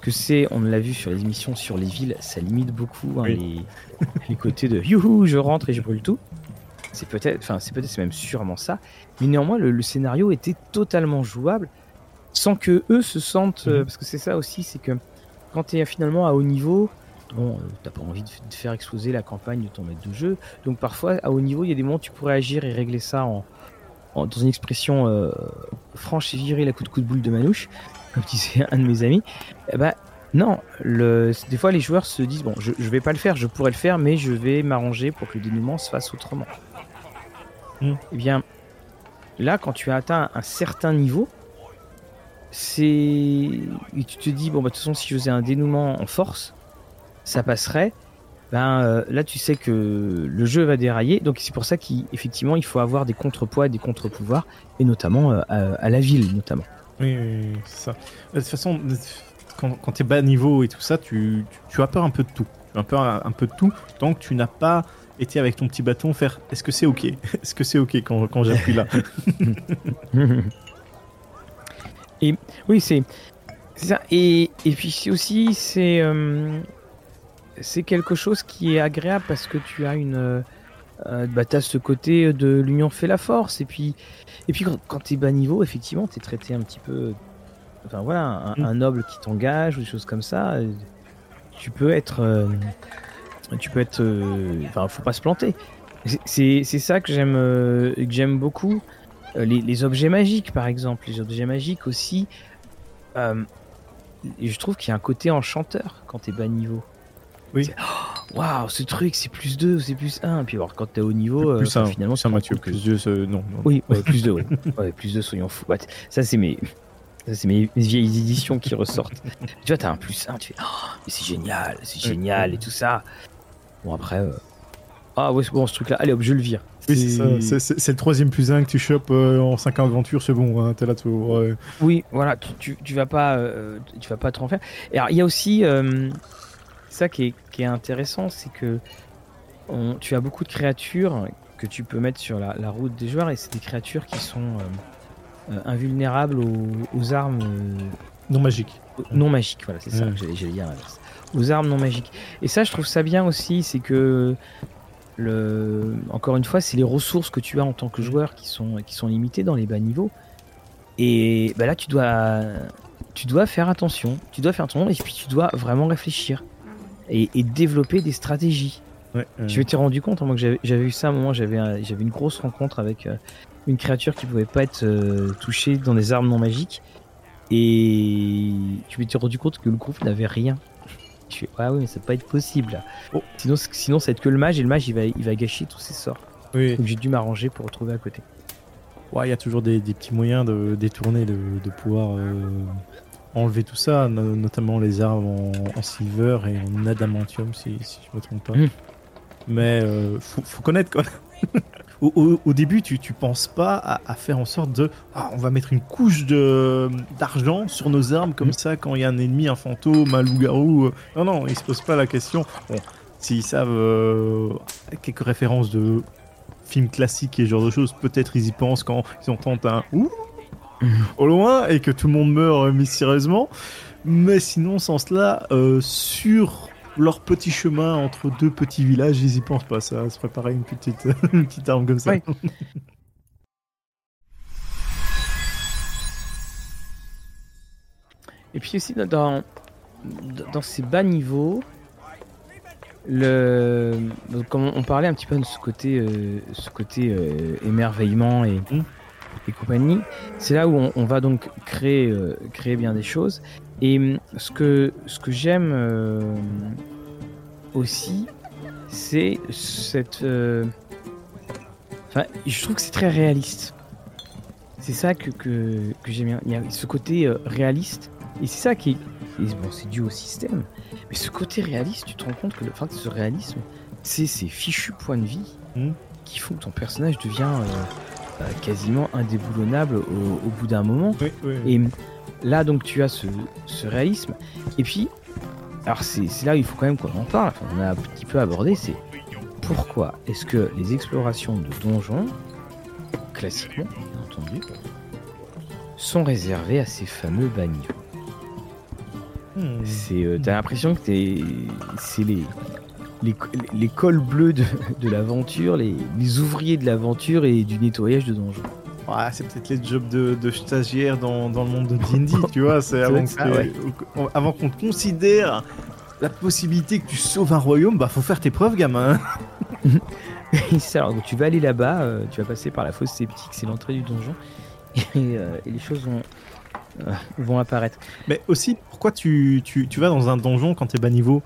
que c'est, on l'a vu sur les émissions sur les villes, ça limite beaucoup hein, les, côtés de youhou, je rentre et je brûle tout. C'est peut-être, enfin c'est peut-être, c'est même sûrement ça. Mais néanmoins, le scénario était totalement jouable sans que eux se sentent. Euh, mhm. parce que c'est ça aussi, c'est que quand tu es finalement à haut niveau, bon, euh, t'as pas envie de, faire exploser la campagne de ton maître de jeu. Donc parfois, à haut niveau, il y a des moments où tu pourrais agir et régler ça en, dans une expression euh, franche et virile à coup de coup de boule de manouche, comme disait un de mes amis. Eh ben, non, le, des fois les joueurs se disent bon, je, je vais pas le faire, je pourrais le faire, mais je vais m'arranger pour que le dénouement se fasse autrement. Et mhm. Eh bien, là, quand tu as atteint un certain niveau, c'est. Et tu te dis, bon, bah, de toute façon, si je faisais un dénouement en force, ça passerait. Ben euh, là, tu sais que le jeu va dérailler. Donc, c'est pour ça qu'effectivement, il faut avoir des contrepoids, des contre-pouvoirs, et notamment euh, à, la ville, notamment. Oui, c'est ça. De toute façon, quand, quand tu es bas niveau et tout ça, tu, tu, as peur un peu de tout. Tu as peur un peu de tout tant que tu n'as pas été avec ton petit bâton faire est-ce que c'est ok? Est-ce que c'est ok quand, quand j'appuie là? Et oui, c'est ça. Et, et puis aussi, c'est euh, c'est quelque chose qui est agréable parce que tu as une euh, bah, as ce côté de l'union fait la force. Et puis, et puis quand, tu es bas niveau, effectivement, tu es traité un petit peu. Enfin voilà, un, mm. noble qui t'engage ou des choses comme ça. Tu peux être. Euh, tu peux être. Euh, enfin, faut pas se planter. C'est ça que j'aime que j'aime beaucoup. Euh, les, objets magiques, par exemple, les objets magiques aussi. Euh, je trouve qu'il y a un côté enchanteur quand t'es bas niveau. Oui. Oh, waouh, ce truc, c'est plus 2 c'est plus 1. Puis alors, quand t'es au niveau, plus euh, finalement, c'est Mathieu. Plus 2, non, Oui, plus 2, ouais. plus 2, soyons fous. ça, c'est mes. c'est mes vieilles éditions qui ressortent. tu vois, t'as un plus 1, tu fais oh, c'est génial, c'est génial et tout ça. Bon, après, ah ouais, c'est bon ce truc là, allez hop, je le vire. Oui, c'est le troisième plus 1 que tu chopes euh, en 5 aventures, c'est bon, hein, t'es là tout. Oui, voilà, tu, tu, vas pas, euh, tu vas pas en faire. Et alors, il y a aussi euh, ça qui est, qui est intéressant, c'est que tu as beaucoup de créatures que tu peux mettre sur la, la route des joueurs, et c'est des créatures qui sont invulnérables aux, armes non magiques. Non magiques, voilà, c'est ça que j'allais dire. Aux armes non magiques. Et ça, je trouve ça bien aussi, c'est que le... Encore une fois, c'est les ressources que tu as en tant que joueur qui sont, qui sont limitées dans les bas niveaux. Et bah là, tu dois, tu dois faire attention. Tu dois faire attention et puis tu dois vraiment réfléchir et, développer des stratégies. Je m'étais rendu compte, hein, moi, que j'avais eu ça à un moment, j'avais une grosse rencontre avec euh, une créature qui pouvait pas être euh, touchée dans des armes non magiques. Et je m'étais rendu compte que le groupe n'avait rien. Tu fais, ah oui, mais ça peut pas être possible. Oh. Sinon, sinon, ça va être que le mage et le mage il va, il va gâcher tous ses sorts. Oui. Donc j'ai dû m'arranger pour retrouver à côté. Ouais, il y a toujours des, petits moyens de détourner, de, pouvoir euh, enlever tout ça, notamment les armes en, silver et en adamantium, si, si je me trompe pas. Hmm. Mais euh, faut, faut, connaître quoi. au, début, tu, tu penses pas à, faire en sorte de. Ah, on va mettre une couche de d'argent sur nos armes comme mm. ça quand il y a un ennemi, un fantôme, un loup-garou. Euh. Non, non, ils se posent pas la question. Bon, s'ils savent euh, quelques références de films classiques et ce genre de choses, peut-être ils y pensent quand ils entendent un ouh mm. au loin et que tout le monde meurt mystérieusement. Mais sinon, sans cela, euh, sur leur petit chemin entre deux petits villages, ils y pensent pas. Ça se préparer une petite, une petite arme comme ça. Et puis aussi dans, dans ces bas niveaux, le, comme on parlait un petit peu de ce côté, euh, ce côté euh, émerveillement et, mmh. et compagnie, c'est là où on, va donc créer, euh, créer bien des choses. Et mmh, ce que, ce que j'aime aussi, c'est cette. Enfin, je trouve que c'est très réaliste. C'est ça que, que, que j'aime bien. Il y a ce côté réaliste. Et c'est ça qui est. Bon, c'est dû au système. Mais ce côté réaliste, tu te rends compte que le, fin, ce réalisme, c'est ces fichus points de vie hmm. qui font que ton personnage devient euh, euh, quasiment indéboulonnable au, bout d'un moment. Et là, donc, tu as ce, réalisme. Et puis, alors c'est là où il faut quand même qu'on en parle. on a un petit peu abordé, c'est pourquoi est-ce que les explorations de donjons, classiquement, bien entendu, sont réservées à ces fameux bas Hmm. C'est, euh, t'as l'impression que t'es, c'est les, les, les, cols bleus de, de l'aventure, les, les, ouvriers de l'aventure et du nettoyage de donjons. Ouais, c'est peut-être les jobs de, de stagiaire dans, dans, le monde de D&D, tu vois. C'est avant, avant qu'on te considère la possibilité que tu sauves un royaume, bah faut faire tes preuves, gamin. alors, tu vas aller là-bas, euh, tu vas passer par la fosse sceptique, c'est l'entrée du donjon, et, euh, et les choses vont, euh, vont apparaître. Mais aussi, pourquoi tu, tu, tu vas dans un donjon quand tu es bas niveau?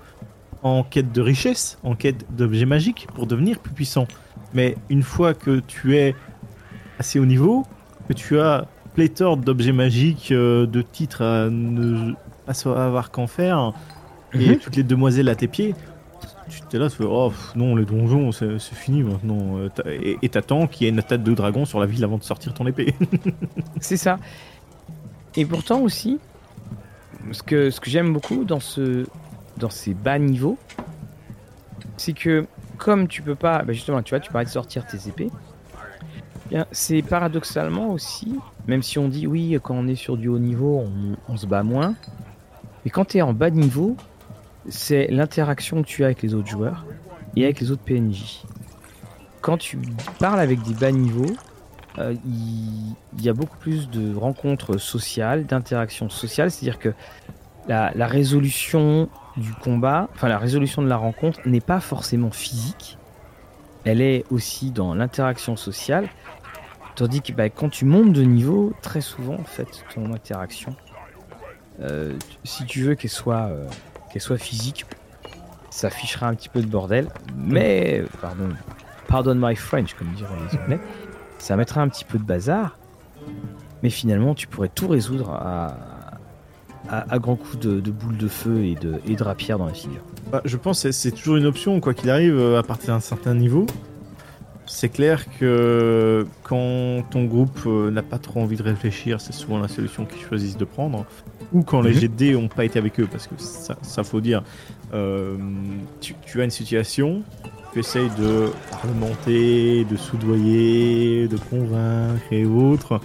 En quête de richesse, en quête d'objets magiques pour devenir plus puissant Mais une fois que tu es assez haut niveau, que tu as pléthore d'objets magiques, euh, de titres à ne pas savoir qu'en faire, et mhm. toutes les demoiselles à tes pieds, tu t'es là, tu fais oh non, les donjons, c'est fini maintenant. Euh, et t'attends qu'il y ait une attaque de dragon sur la ville avant de sortir ton épée. c'est ça. Et pourtant aussi, ce que, ce que j'aime beaucoup dans, ce, dans ces bas niveaux, c'est que comme tu peux pas, bah justement, tu vois, tu parlais de sortir tes épées, c'est paradoxalement aussi, même si on dit oui, quand on est sur du haut niveau, on, se bat moins, mais quand tu es en bas niveau, c'est l'interaction que tu as avec les autres joueurs et avec les autres PNJ. Quand tu parles avec des bas niveaux, euh, il, y a beaucoup plus de rencontres sociales, d'interactions sociales, c'est-à-dire que la, résolution du combat, enfin la résolution de la rencontre n'est pas forcément physique, elle est aussi dans l'interaction sociale, tandis que bah, quand tu montes de niveau, très souvent en fait ton interaction, euh, si tu veux qu'elle soit, euh, qu'elle soit physique, ça affichera un petit peu de bordel, mais pardon, pardon my French comme diraient les Anglais ça mettrait un petit peu de bazar, mais finalement tu pourrais tout résoudre à, à, grands coups de, boules de feu et de, et de rapière dans la figure. Bah, je pense que c'est toujours une option, quoi qu'il arrive, euh, à partir d'un certain niveau. C'est clair que quand ton groupe euh, n'a pas trop envie de réfléchir, c'est souvent la solution qu'ils choisissent de prendre. Ou quand les GD mhm. n'ont pas été avec eux, parce que ça, ça faut dire, euh, tu, tu, as une situation, tu essayes de remonter, de soudoyer, de convaincre et autres.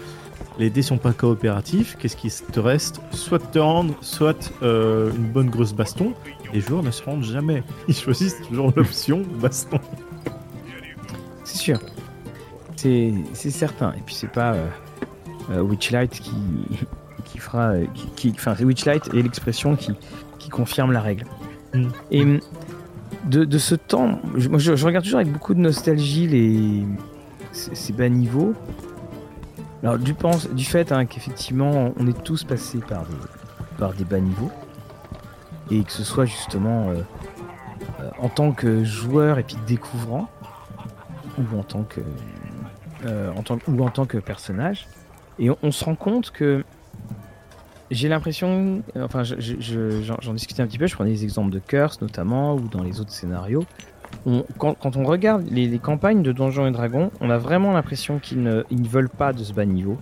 Les dés sont pas coopératifs. Qu'est-ce qui te reste? Soit te rendre, soit euh, une bonne grosse baston. Les joueurs ne se rendent jamais. Ils choisissent toujours l'option baston. C'est sûr. C'est, certain. Et puis c'est pas euh, euh, Witchlight qui, qui fera. Qui, enfin, c'est Witchlight et l'expression qui, qui confirme la règle. Mm. Et de, ce temps, je, regarde toujours avec beaucoup de nostalgie les, ces, bas niveaux. Alors du, pense, du fait hein, qu'effectivement on est tous passés par des, par des bas niveaux et que ce soit justement euh, en tant que joueur et puis découvrant ou en tant que euh, en tant, ou en tant que personnage et on se rend compte que j'ai l'impression, enfin, j'en discutais un petit peu, je prenais des exemples de Curse notamment, ou dans les autres scénarios. quand, on regarde les, campagnes de Donjons et Dragons, on a vraiment l'impression qu'ils ne, veulent pas de ce bas niveau.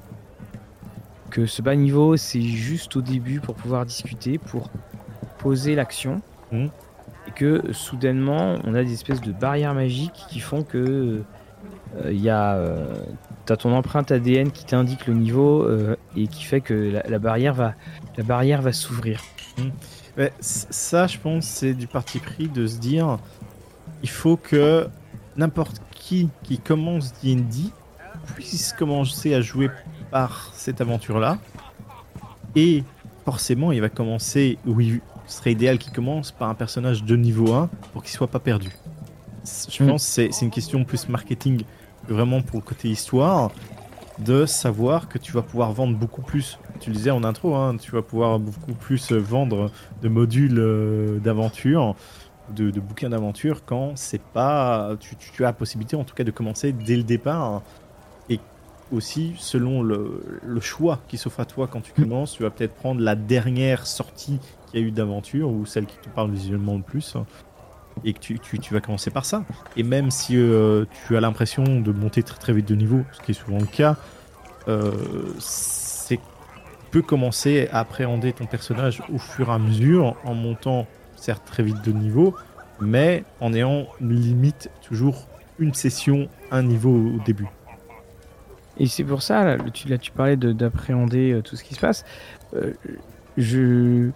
Que ce bas niveau, c'est juste au début pour pouvoir discuter, pour poser l'action. Mmh. Et que soudainement, on a des espèces de barrières magiques qui font que il euh, y a euh, t'as ton empreinte ADN qui t'indique le niveau euh, et qui fait que la, barrière va, la barrière va s'ouvrir. Hmm. ça, je pense, c'est du parti pris de se dire, il faut que n'importe qui qui commence D&D puisse commencer à jouer par cette aventure-là. Et forcément, il va commencer où il, ce serait idéal qu'il commence par un personnage de niveau 1 pour qu'il soit pas perdu. Je Mm. pense que c'est une question plus marketing que vraiment pour le côté histoire de savoir que tu vas pouvoir vendre beaucoup plus. Tu le disais en intro, hein, tu vas pouvoir beaucoup plus vendre de modules euh, d'aventure, de, de bouquins d'aventure quand c'est pas. Tu, tu- tu as la possibilité en tout cas de commencer dès le départ. Et aussi, selon le, le choix qui s'offre à toi quand tu commences, tu vas peut-être prendre la dernière sortie y a eu d'aventure ou celle qui te parle visuellement le plus. Et que tu, tu- tu vas commencer par ça. Et même si euh, tu as l'impression de monter très très vite de niveau, ce qui est souvent le cas, euh, c'est tu peux commencer à appréhender ton personnage au fur et à mesure en montant certes très vite de niveau, mais en ayant une limite toujours une session, un niveau au début. Et c'est pour ça, là, tu, là, tu parlais de- d'appréhender euh, tout ce qui se passe. Je,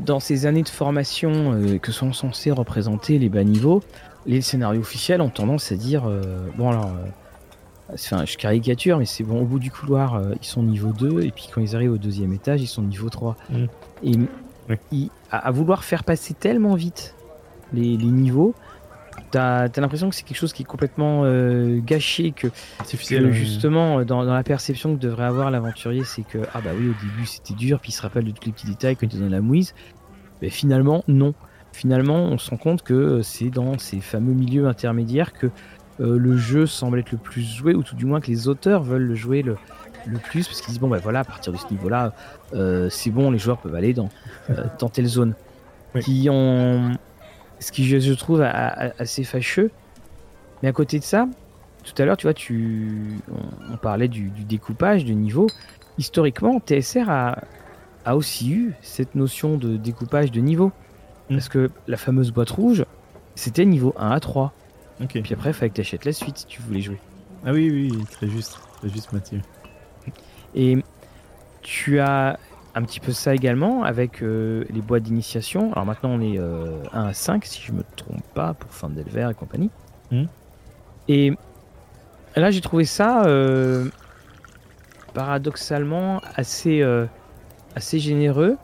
dans ces années de formation euh, que sont censés représenter les bas niveaux, les scénarios officiels ont tendance à dire euh, bon alors, euh, enfin, je caricature, mais c'est bon, au bout du couloir, ils sont niveau 2, et puis quand ils arrivent au deuxième étage, ils sont niveau 3. Mm. Et Oui. ils- à, à vouloir faire passer tellement vite les, les niveaux, t'as as, l'impression que c'est quelque chose qui est complètement euh, gâché, que justement, euh, dans, dans la perception que devrait avoir l'aventurier, c'est que, ah bah oui, au début c'était dur, puis il se rappelle de tous les petits détails quand il est dans la mouise. Mais finalement, non. Finalement, on se rend compte que euh, c'est dans ces fameux milieux intermédiaires que euh, le jeu semble être le plus joué, ou tout du moins que les auteurs veulent le jouer le, le plus, parce qu'ils disent, bon bah voilà, à partir de ce niveau-là, euh, c'est bon, les joueurs peuvent aller dans, dans telle zone. Oui. Qui ont... Ce qui, je, trouve, assez fâcheux. Mais à côté de ça, tout à l'heure, tu vois, tu... on, on parlait du, du découpage de niveau. Historiquement, TSR a, a aussi eu cette notion de découpage de niveau. Mm. Parce que la fameuse boîte rouge, c'était niveau 1 à 3. Ok. Et puis après, il fallait que tu achètes la suite si tu voulais jouer. Ah oui, oui, très juste. Très juste, Mathieu. Et tu as un petit peu ça également avec euh, les boîtes d'initiation. Alors maintenant, on est euh, 1 à 5, si je me trompe pas, pour Fandelver et compagnie. Mhm. Et là, j'ai trouvé ça euh, paradoxalement assez, euh, assez généreux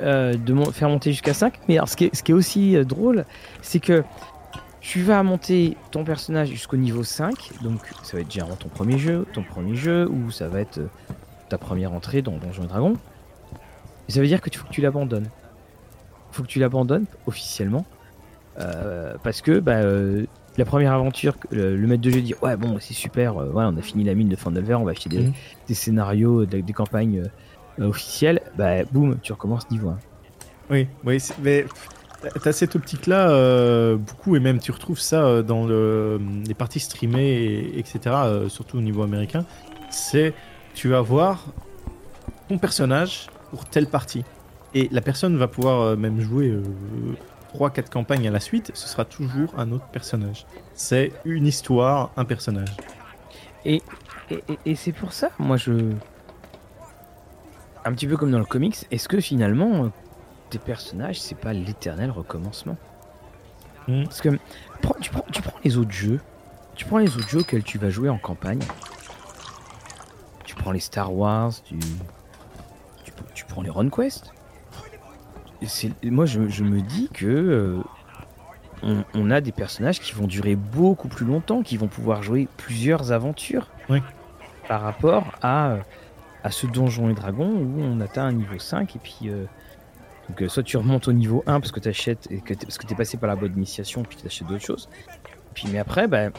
euh, de mon- faire monter jusqu'à 5. Mais alors, ce, qui est, ce qui est aussi euh, drôle, c'est que tu vas monter ton personnage jusqu'au niveau 5, donc ça va être généralement ton premier jeu, ton premier jeu, ou ça va être euh, ta première entrée dans Donjons et Dragons. Et ça veut dire que tu faut que tu l'abandonnes. faut que tu l'abandonnes officiellement. euh, parce que bah, euh, la première aventure, que le, le maître de jeu dit Ouais, bon, c'est super, euh, ouais, on a fini la mine de Fandelver, on va acheter des, Mhm. des scénarios, des, des campagnes officielles. Bah, boum, tu recommences niveau 1. Oui, oui, mais t'as cette optique-là euh, beaucoup, et même tu retrouves ça euh, dans le- les parties streamées, et- etc., euh, surtout au niveau américain. C'est tu vas voir ton personnage pour telle partie. Et la personne va pouvoir euh, même jouer 3-4 campagnes à la suite, ce sera toujours un autre personnage. C'est une histoire, un personnage. Et, et- et c'est pour ça, moi je. Un petit peu comme dans le comics, est-ce que finalement, euh, tes personnages, c'est pas l'éternel recommencement? Hmm. Parce que tu, prends, tu prends les autres jeux, tu prends les autres jeux auxquels tu vas jouer en campagne, prends les Star Wars, tu, tu, tu prends les Run Quest. Et c'est- moi je, je me dis que euh, on, on a des personnages qui vont durer beaucoup plus longtemps, qui vont pouvoir jouer plusieurs aventures Oui. par rapport à, à ce donjon et dragon où on atteint un niveau 5 et puis euh, donc euh, soit tu remontes au niveau 1 parce que tu achètes et que t'es- parce que tu es passé par la bonne initiation puis tu achètes d'autres choses. Puis mais après bah,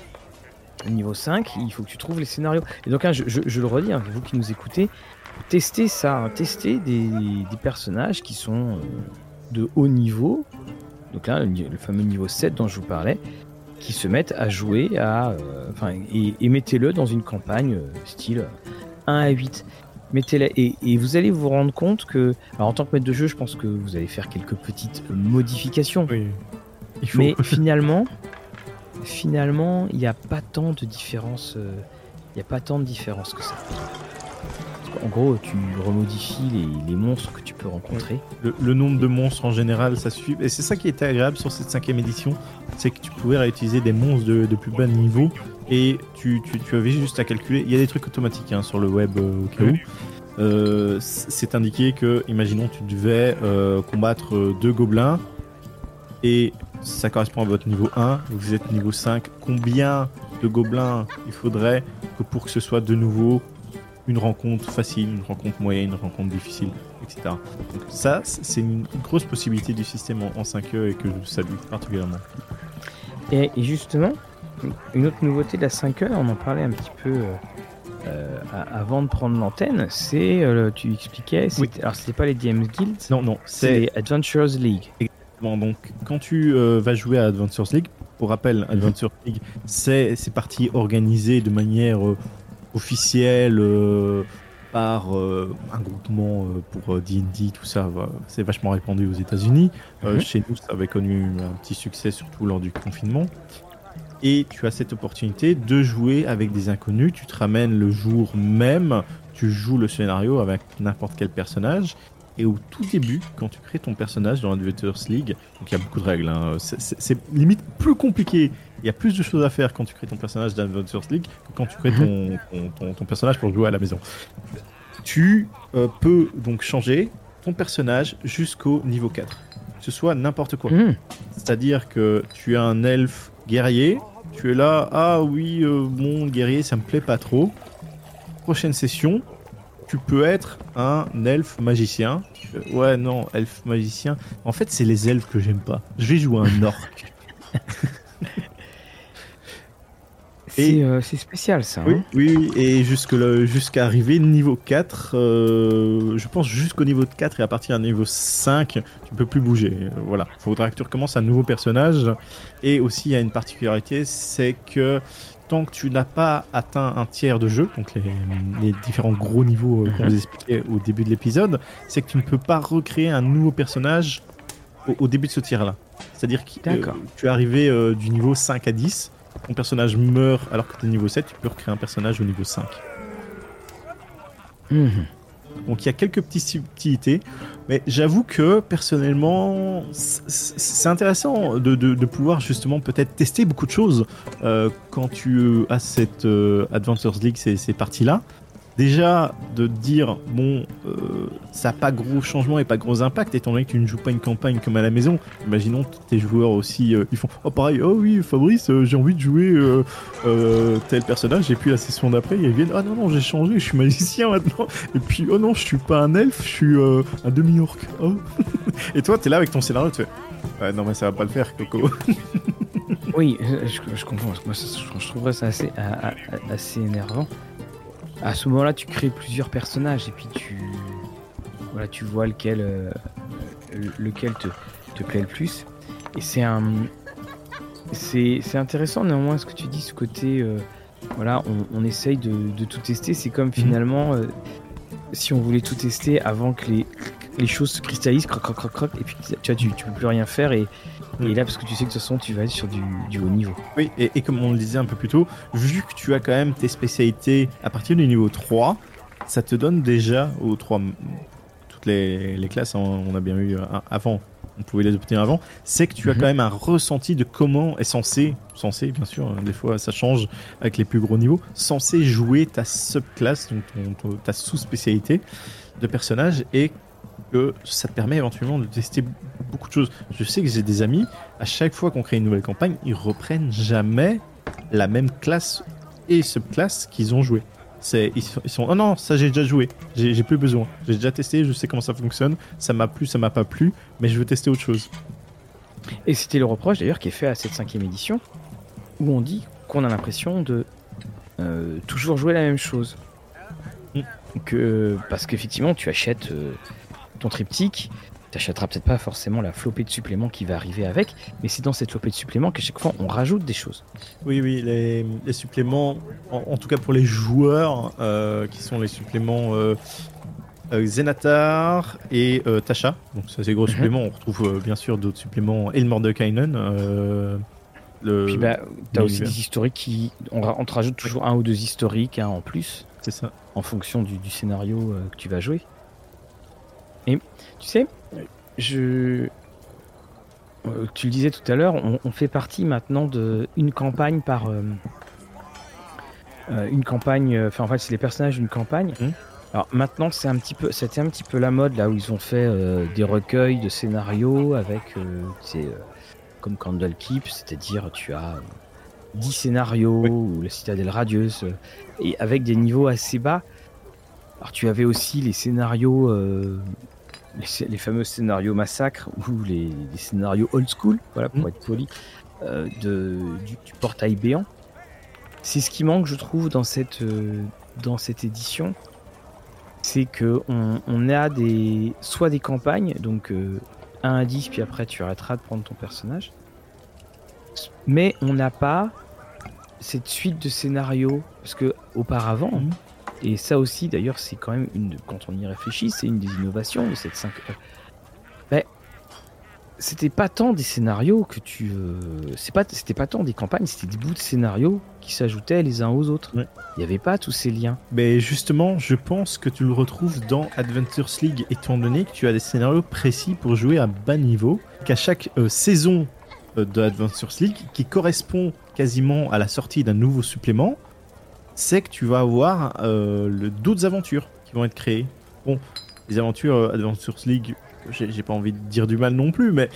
niveau 5, il faut que tu trouves les scénarios. Et donc hein, je, je- je le redis, hein, vous qui nous écoutez, testez ça, hein, testez des, des personnages qui sont euh, de haut niveau. Donc là, le, fameux niveau 7 dont je vous parlais, qui se mettent à jouer à. euh, et, et mettez-le dans une campagne euh, style 1 à 8. Mettez-le. Et, et vous allez vous rendre compte que. Alors, en tant que maître de jeu, je pense que vous allez faire quelques petites modifications. Oui. Il faut. Mais finalement, finalement, il n'y a pas tant de différence. euh, Il n'y a pas tant de différence que ça. En gros, tu remodifies les, les monstres que tu peux rencontrer. Le, le nombre de monstres en général, ça suffit. Et c'est ça qui était agréable sur cette cinquième édition, c'est que tu pouvais réutiliser des monstres de, de plus bas niveau et tu, tu, tu avais juste à calculer. Il y a des trucs automatiques hein, sur le web euh, au cas où, c'est indiqué que, imaginons, tu devais combattre deux gobelins et ça correspond à votre niveau 1, vous êtes niveau 5. Combien de gobelins il faudrait que pour que ce soit de nouveau une rencontre facile, une rencontre moyenne, une rencontre difficile, etc. Donc ça, c'est une grosse possibilité du système en, 5e et que je salue particulièrement. Et, justement, une autre nouveauté de la 5e, on en parlait un petit peu euh, euh, avant de prendre l'antenne, c'est, euh, tu expliquais, oui. alors c'était pas les DMs Guild, non, non, c'est les Adventures League. Donc, quand tu vas jouer à Adventures League, pour rappel, Adventures League, c'est parti organisé de manière officielle euh, par euh, un groupement euh, pour D&D, tout ça, c'est vachement répandu aux États-Unis. Mhm. Chez nous, ça avait connu un petit succès, surtout lors du confinement. Et tu as cette opportunité de jouer avec des inconnus. Tu te ramènes le jour même, tu joues le scénario avec n'importe quel personnage. Et au tout début, quand tu crées ton personnage dans Adventures League, donc il y a beaucoup de règles, hein, c'est limite plus compliqué il y a plus de choses à faire quand tu crées ton personnage d'Adventures League que quand tu crées ton, mhm. ton, personnage pour jouer à la maison. Tu euh, peux donc changer ton personnage jusqu'au niveau 4. Que ce soit n'importe quoi. Mhm. C'est-à-dire que tu es un elfe guerrier, tu es là, ah oui, euh, mon guerrier, ça me plaît pas trop. Prochaine session, tu peux être un elfe magicien. Ouais, non, elfe magicien. En fait, c'est les elfes que j'aime pas. Je vais jouer un orc. Euh, c'est spécial ça. Oui, hein. oui, et jusqu'à arriver niveau 4, euh, je pense jusqu'au niveau 4 et à partir d'un niveau 5, tu peux plus bouger. Voilà, il faudra que tu recommences un nouveau personnage. Et aussi, il y a une particularité, c'est que tant que tu n'as pas atteint un tiers de jeu, donc les, différents gros niveaux euh, qu'on mhm. vous expliquait au début de l'épisode, c'est que tu ne peux pas recréer un nouveau personnage au, début de ce tiers-là. C'est-à-dire que tu es arrivé du niveau 5 à 10 ton personnage meurt alors que tu es niveau 7, tu peux recréer un personnage au niveau 5. Mhm. Donc il y a quelques petites subtilités, mais j'avoue que personnellement, c'est intéressant de, pouvoir justement peut-être tester beaucoup de choses euh, quand tu as cette euh, Adventures League, ces, ces parties-là déjà de dire bon euh, ça n'a pas gros changement et pas gros impact étant donné que tu ne joues pas une campagne comme à la maison. Imaginons tes joueurs aussi euh, ils font oh pareil oh oui Fabrice euh, j'ai envie de jouer tel personnage et puis la session d'après ils viennent ah non non j'ai changé je suis magicien maintenant et puis oh non je suis pas un elfe je suis un demi-orc. Oh. et toi tu es là avec ton scénario tu fais non mais ça va pas le faire Coco. Oui je, comprends moi je, trouverais ça assez énervant à ce moment-là, tu crées plusieurs personnages et puis tu, voilà, tu vois lequel, euh, lequel te, te, plaît le plus. Et c'est un, c'est, intéressant néanmoins ce que tu dis, ce côté, euh, voilà, on, essaye de, de, tout tester. C'est comme mhm. finalement, euh, si on voulait tout tester avant que les, les choses se cristallisent, croc, croc, croc, croc, et puis tu vois, tu, tu peux plus rien faire et et là, parce que tu sais que de toute façon, tu vas être sur du, haut niveau. Oui, et, comme on le disait un peu plus tôt, vu que tu as quand même tes spécialités à partir du niveau 3, ça te donne déjà aux 3 toutes les, classes, hein, on a bien eu avant, on pouvait les obtenir avant, c'est que tu as mhm. quand même un ressenti de comment est censé, censé bien sûr, hein, des fois ça change avec les plus gros niveaux, censé jouer ta subclasse, donc ta sous-spécialité de personnage et que ça te permet éventuellement de tester beaucoup de choses. Je sais que j'ai des amis, à chaque fois qu'on crée une nouvelle campagne, ils reprennent jamais la même classe et subclasse qu'ils ont joué. C'est, ils, sont, oh non, ça j'ai déjà joué, j'ai, plus besoin, j'ai déjà testé, je sais comment ça fonctionne, ça m'a plu, ça m'a pas plu, mais je veux tester autre chose. Et c'était le reproche d'ailleurs qui est fait à cette cinquième édition, où on dit qu'on a l'impression de euh, toujours jouer la même chose. Mm. Que, parce qu'effectivement, tu achètes euh, ton triptyque, t'achèteras peut-être pas forcément la flopée de suppléments qui va arriver avec, mais c'est dans cette flopée de suppléments qu'à chaque fois on rajoute des choses. Oui, oui, les, suppléments, en, tout cas pour les joueurs, euh, qui sont les suppléments euh, euh Zenatar et euh, Tasha. Donc ça c'est gros mhm. suppléments. On retrouve bien sûr d'autres suppléments Elmore de Kainen. le, Puis bah, t'as aussi des historiques qui. On, te rajoute toujours un ou deux historiques hein, en plus. C'est ça. En fonction du, du scénario que tu vas jouer. Et tu sais, je. Euh, tu le disais tout à l'heure, on, fait partie maintenant d'une campagne par. Euh, euh, une campagne. Enfin, en fait, c'est les personnages d'une campagne. Mmh. Alors maintenant, c'est un petit peu, c'était un petit peu la mode là où ils ont fait des recueils de scénarios avec, euh comme Candle Keep, c'est-à-dire tu as 10 scénarios ou la citadelle radieuse et avec des niveaux assez bas. Alors tu avais aussi les scénarios, les, fameux scénarios massacres ou les, scénarios old school, voilà pour mmh. être poli, de, du, du, portail béant. C'est ce qui manque, je trouve, dans cette, dans cette édition c'est que on, a des soit des campagnes, donc 1 euh, à 10, puis après tu arrêteras de prendre ton personnage. Mais on n'a pas cette suite de scénarios, parce que auparavant, mhm. Et ça aussi d'ailleurs c'est quand même une, quand on y réfléchit, c'est une des innovations de cette 5 c'était pas tant des scénarios que tu. Euh, c'est pas, c'était pas tant des campagnes, c'était des bouts de scénarios qui s'ajoutaient les uns aux autres. Il n'y avait pas tous ces liens. Mais justement, je pense que tu le retrouves dans Adventures League, étant donné que tu as des scénarios précis pour jouer à bas niveau, qu'à chaque euh, saison euh, de Adventures League, qui correspond quasiment à la sortie d'un nouveau supplément, c'est que tu vas avoir d'autres aventures qui vont être créées. Bon, les aventures Adventures League j'ai pas envie de dire du mal non plus, mais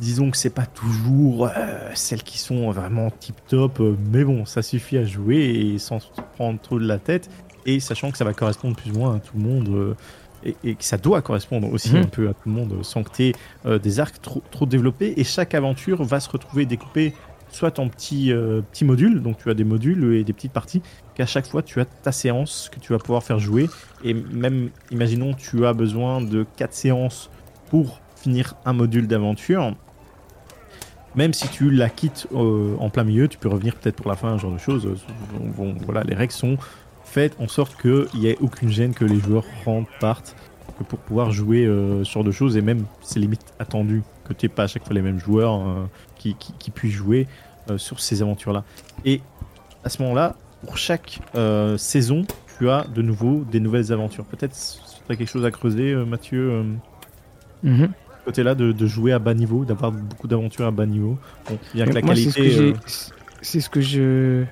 disons que c'est pas toujours euh, celles qui sont vraiment tip top, euh, mais bon, ça suffit à jouer et sans prendre trop de la tête, et sachant que ça va correspondre plus ou moins à tout le monde. Euh, et, que ça doit correspondre aussi mhm. un peu à tout le monde sans que tu aies des arcs trop, trop développés. Et chaque aventure va se retrouver découpée soit en petits, petits modules, donc tu as des modules et des petites parties, qu'à chaque fois tu as ta séance que tu vas pouvoir faire jouer. Et même, imaginons, tu as besoin de 4 séances pour finir un module d'aventure. Même si tu la quittes euh, en plein milieu, tu peux revenir peut-être pour la fin, un genre de choses. voilà, les règles sont faites en sorte qu'il n'y ait aucune gêne que les joueurs rentrent, partent, pour pouvoir jouer euh, sur de choses, et même c'est limite attendu que tu pas à chaque fois les mêmes joueurs euh, qui, qui, puissent jouer sur ces aventures-là. Et à ce moment-là, pour chaque saison, tu as de nouveau des nouvelles aventures. Peut-être tu as quelque chose à creuser, Mathieu Mhm. Côté-là, de, jouer à bas niveau, d'avoir beaucoup d'aventures à bas niveau. bien que la qualité. Euh, c'est ce que je.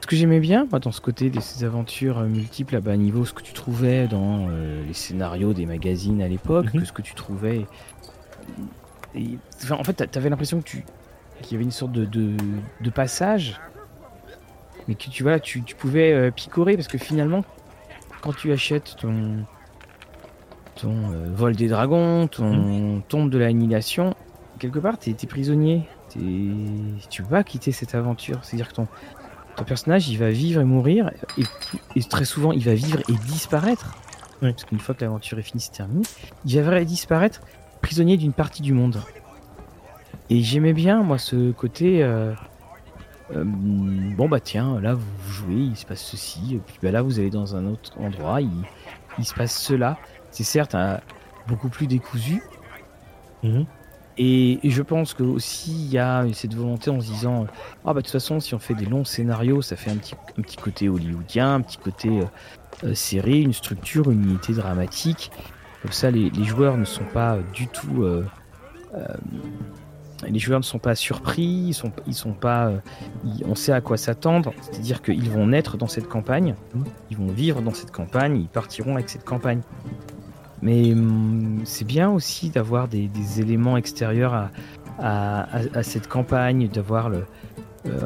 Ce que j'aimais bien, dans ce côté de ces aventures euh, multiples à bas niveau, ce que tu trouvais dans euh, les scénarios des magazines à l'époque, mhm. que ce que tu trouvais. En fait, t'avais l'impression que tu qu'il y avait une sorte de, de, passage, mais que tu vois, tu, tu pouvais picorer parce que finalement, quand tu achètes ton ton euh, vol des dragons, ton mm. tombe de l'annihilation, quelque part, t'es es prisonnier. Tu peux pas quitter cette aventure. C'est-à-dire que ton, ton personnage, il va vivre et mourir, et, très souvent, il va vivre et disparaître. Parce qu'une fois que l'aventure est finie, c'est terminé. Il va disparaître prisonnier d'une partie du monde. Et j'aimais bien, moi, ce côté. Euh, euh, bon, bah tiens, là, vous jouez, il se passe ceci, et puis bah, là, vous allez dans un autre endroit, il, il se passe cela c'est certes beaucoup plus décousu. Mhm. Et, je pense que aussi il y a cette volonté en se disant ah bah de toute façon si on fait des longs scénarios ça fait un petit, un petit côté hollywoodien, un petit côté euh, euh, série, une structure, une unité dramatique. Comme ça les, joueurs ne sont pas du tout euh, les joueurs ne sont pas surpris, ils sont, ils sont pas, on sait à quoi s'attendre, c'est-à-dire qu'ils vont naître dans cette campagne, ils vont vivre dans cette campagne, ils partiront avec cette campagne. Mais hum, c'est bien aussi d'avoir des, éléments extérieurs à, cette campagne, d'avoir euh,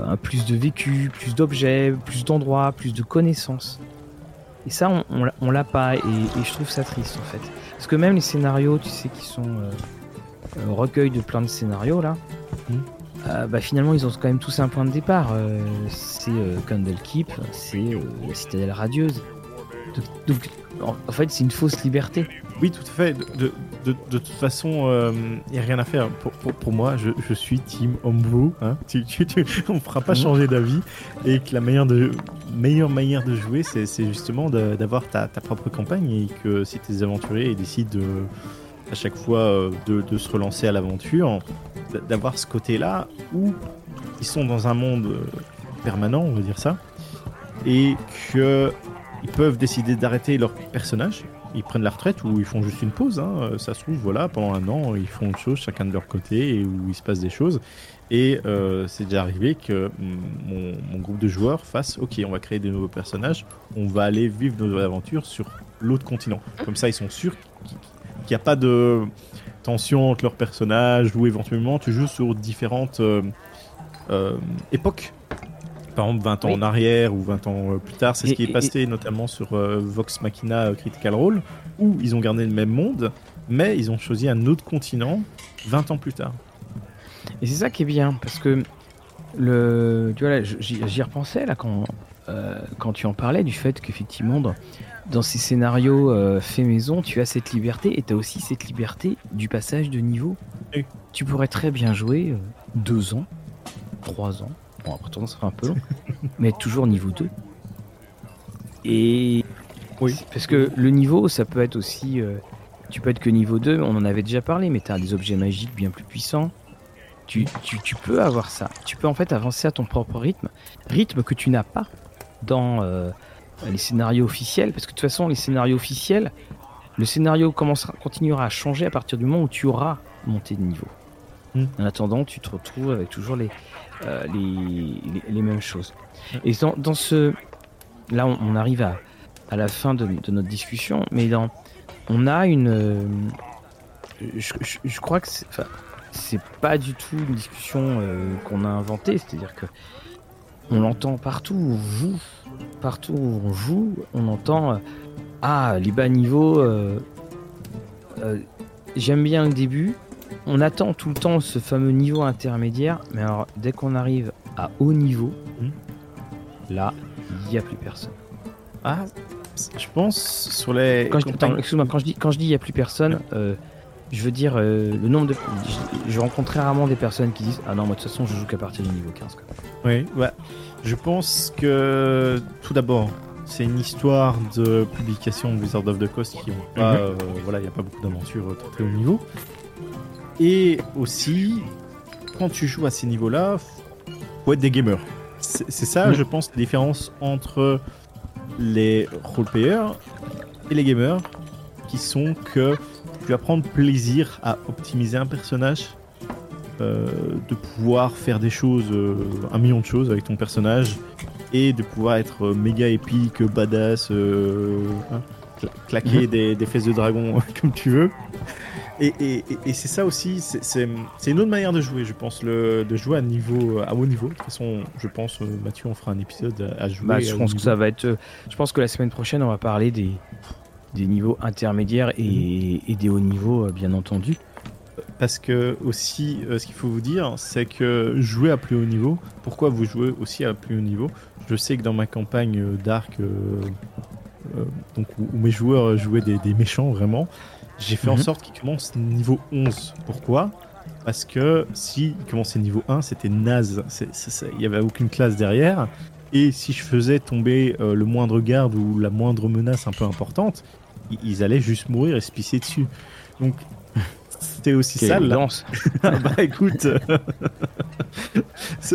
un plus de vécu, plus d'objets, plus d'endroits, plus de connaissances. Et ça, on, l'a pas, et, je trouve ça triste en fait. Parce que même les scénarios, tu sais, qui sont euh, euh, recueils de plein de scénarios là, mmh. bah, finalement ils ont quand même tous un point de départ. c'est Candlekeep, c'est la citadelle radieuse. donc en fait, c'est une fausse liberté. Oui, tout à fait. De, de, de, toute façon, il euh, n'y a rien à faire. Pour, pour, moi, je, je, suis team Homebrew. Hein. Tu, tu, on ne fera pas changer d'avis. Et que la meilleure, de, meilleure manière de jouer, c'est justement d'avoir ta, ta, propre campagne. Et que si tes aventuriers décident de, à chaque fois euh, de, de se relancer à l'aventure, d'avoir ce côté-là où ils sont dans un monde euh, permanent, on va dire ça. Et que ils peuvent décider d'arrêter leur personnage ils prennent la retraite ou ils font juste une pause. Hein. Ça se trouve, voilà, pendant un an, ils font une chose chacun de leur côté et où il se passe des choses. Et euh, c'est déjà arrivé que mon, mon, groupe de joueurs fasse Ok, on va créer des nouveaux personnages, on va aller vivre nos aventures sur l'autre continent. Comme ça, ils sont sûrs qu'il n'y a pas de tension entre leurs personnages ou éventuellement tu joues sur différentes euh, euh, époques. Par exemple, 20 ans en arrière ou 20 ans plus tard, c'est ce qui est passé notamment sur Vox Machina Critical Role, où ils ont gardé le même monde, mais ils ont choisi un autre continent 20 ans plus tard. Et c'est ça qui est bien, parce que le, tu vois, j'y repensais là quand, euh, quand tu en parlais du fait qu'effectivement, dans, dans, ces scénarios euh, fait maison, tu as cette liberté et tu as aussi cette liberté du passage de niveau. Tu pourrais très bien jouer euh, deux ans, trois ans. Bon, après, ça sera un peu long, mais toujours niveau 2. Et. Oui. Parce que le niveau, ça peut être aussi. tu peux être que niveau 2, on en avait déjà parlé, mais tu as des objets magiques bien plus puissants tu, peux avoir ça. Tu peux en fait avancer à ton propre rythme, rythme que tu n'as pas dans euh, les scénarios officiels, parce que de toute façon, les scénarios officiels, le scénario commencera, continuera à changer à partir du moment où tu auras monté de niveau. Hmm. En attendant, tu te retrouves avec toujours les, euh, les, mêmes choses. Et dans, ce. Là, on, arrive à, la fin de, notre discussion, mais dans, on a une. Euh, je, crois que c'est pas du tout une discussion euh, qu'on a inventée, c'est-à-dire que on l'entend partout où on joue, partout où on joue, on entend ah les bas niveaux. J'aime bien le début. On attend tout le temps ce fameux niveau intermédiaire, mais alors dès qu'on arrive à haut niveau, hmm. là il n'y a plus personne. Ah, je pense sur les. Excuse-moi, quand je dis quand je dis il n'y a plus personne je veux dire, euh, le nombre de. Je, rencontre rarement des personnes qui disent Ah non, moi de toute façon, je joue qu'à partir du niveau 15. Oui, ouais. Je pense que tout d'abord, c'est une histoire de publication de Wizard of the Coast qui ont pas. Mhm. Euh, voilà, il n'y a pas beaucoup d'aventures très haut niveau. Et aussi, quand tu joues à ces niveaux-là, faut être des gamers. C'est ça, je pense, la différence entre les roleplayers et les gamers, qui sont que tu vas prendre plaisir à optimiser un personnage, euh, de pouvoir faire des choses, euh, un million de choses avec ton personnage, et de pouvoir être méga épique, badass, euh, hein, claquer mhm. des, fesses de dragon comme tu veux. Et, c'est ça aussi, c'est une autre manière de jouer, je pense, le, de jouer à, niveau, à haut niveau. De toute façon, je pense, Mathieu, on fera un épisode à, jouer. Bah, je pense que ça va être. Je pense que la semaine prochaine, on va parler des, des niveaux intermédiaires et, des hauts niveaux, euh, bien entendu. Parce que aussi, euh, ce qu'il faut vous dire, c'est que jouer à plus haut niveau, pourquoi vous jouez aussi à plus haut niveau? Je sais que dans ma campagne euh, Dark, donc où, mes joueurs jouaient des, méchants vraiment, j'ai fait en mhm. sorte qu'ils commencent niveau 11. Pourquoi? Parce que si commençaient niveau 1, c'était naze. Il n'y avait aucune classe derrière. Et si je faisais tomber le moindre garde ou la moindre menace un peu importante, ils allaient juste mourir et se pisser dessus. Donc, c'était aussi ça Lance. bah écoute, de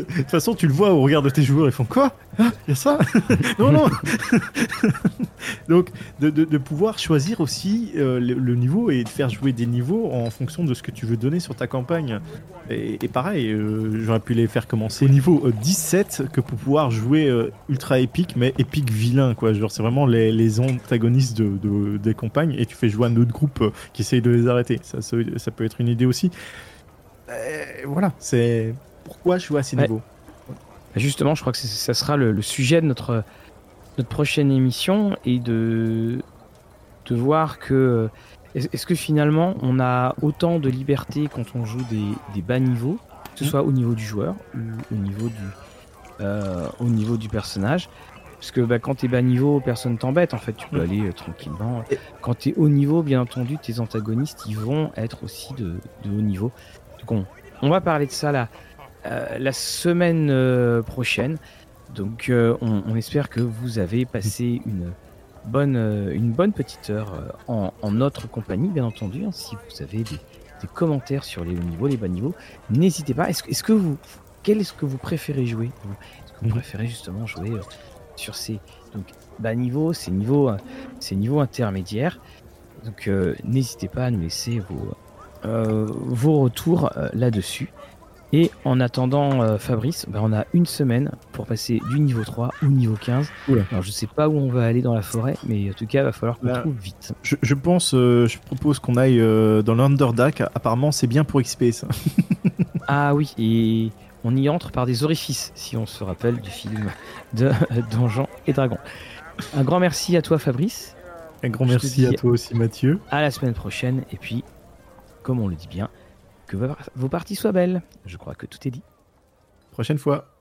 toute façon, tu le vois au regard de tes joueurs, ils font quoi? Ah, Il y a ça? Non, non Donc, de, pouvoir choisir aussi euh, le, niveau et de faire jouer des niveaux en fonction de ce que tu veux donner sur ta campagne. Et, pareil, euh, j'aurais pu les faire commencer au niveau 17 euh, que pour pouvoir jouer ultra épique, mais épique vilain, quoi. Genre, c'est vraiment les, antagonistes de, des campagnes et tu fais jouer un autre groupe qui essaye de les arrêter. Ça, ça, peut être une idée aussi. voilà, c'est pourquoi jouer à ces niveaux. Justement, je crois que ça sera le, sujet de notre, notre prochaine émission et de, de voir que est-ce que finalement on a autant de liberté quand on joue des, des bas niveaux, que ce mmh. soit au niveau du joueur ou au niveau du, euh, au niveau du personnage parce que bah, quand t'es bas niveau, personne t'embête. En fait, tu peux mmh. aller euh, tranquillement. Quand t'es haut niveau, bien entendu, tes antagonistes, ils vont être aussi de, de haut niveau. Donc, on, on, va parler de ça là euh, la semaine euh, prochaine. Donc on, espère que vous avez passé une bonne, une bonne petite heure en, notre compagnie, bien entendu. Hein. si vous avez des, commentaires sur les hauts niveaux, les bas niveaux, n'hésitez pas. Est-ce que vous, quel est-ce que vous préférez jouer Est-ce que vous préférez justement jouer sur ces donc bas niveaux, ces niveaux, ces niveaux intermédiaires Donc n'hésitez pas à nous laisser vos, vos retours là-dessus. Et en attendant euh, Fabrice, bah, on a une semaine pour passer du niveau 3 au niveau 15. Alors je sais pas où on va aller dans la forêt, mais en tout cas, il va falloir qu'on trouve vite. Je, pense, euh, je propose qu'on aille euh, dans l'Underdark. Apparemment, c'est bien pour XP ça. ah oui, et on y entre par des orifices, si on se rappelle du film de Donjons et Dragons. Un grand merci à toi, Fabrice. Un grand merci à toi aussi, Mathieu. À la semaine prochaine, et puis, comme on le dit bien, que vos parties soient belles. Je crois que tout est dit. Prochaine fois.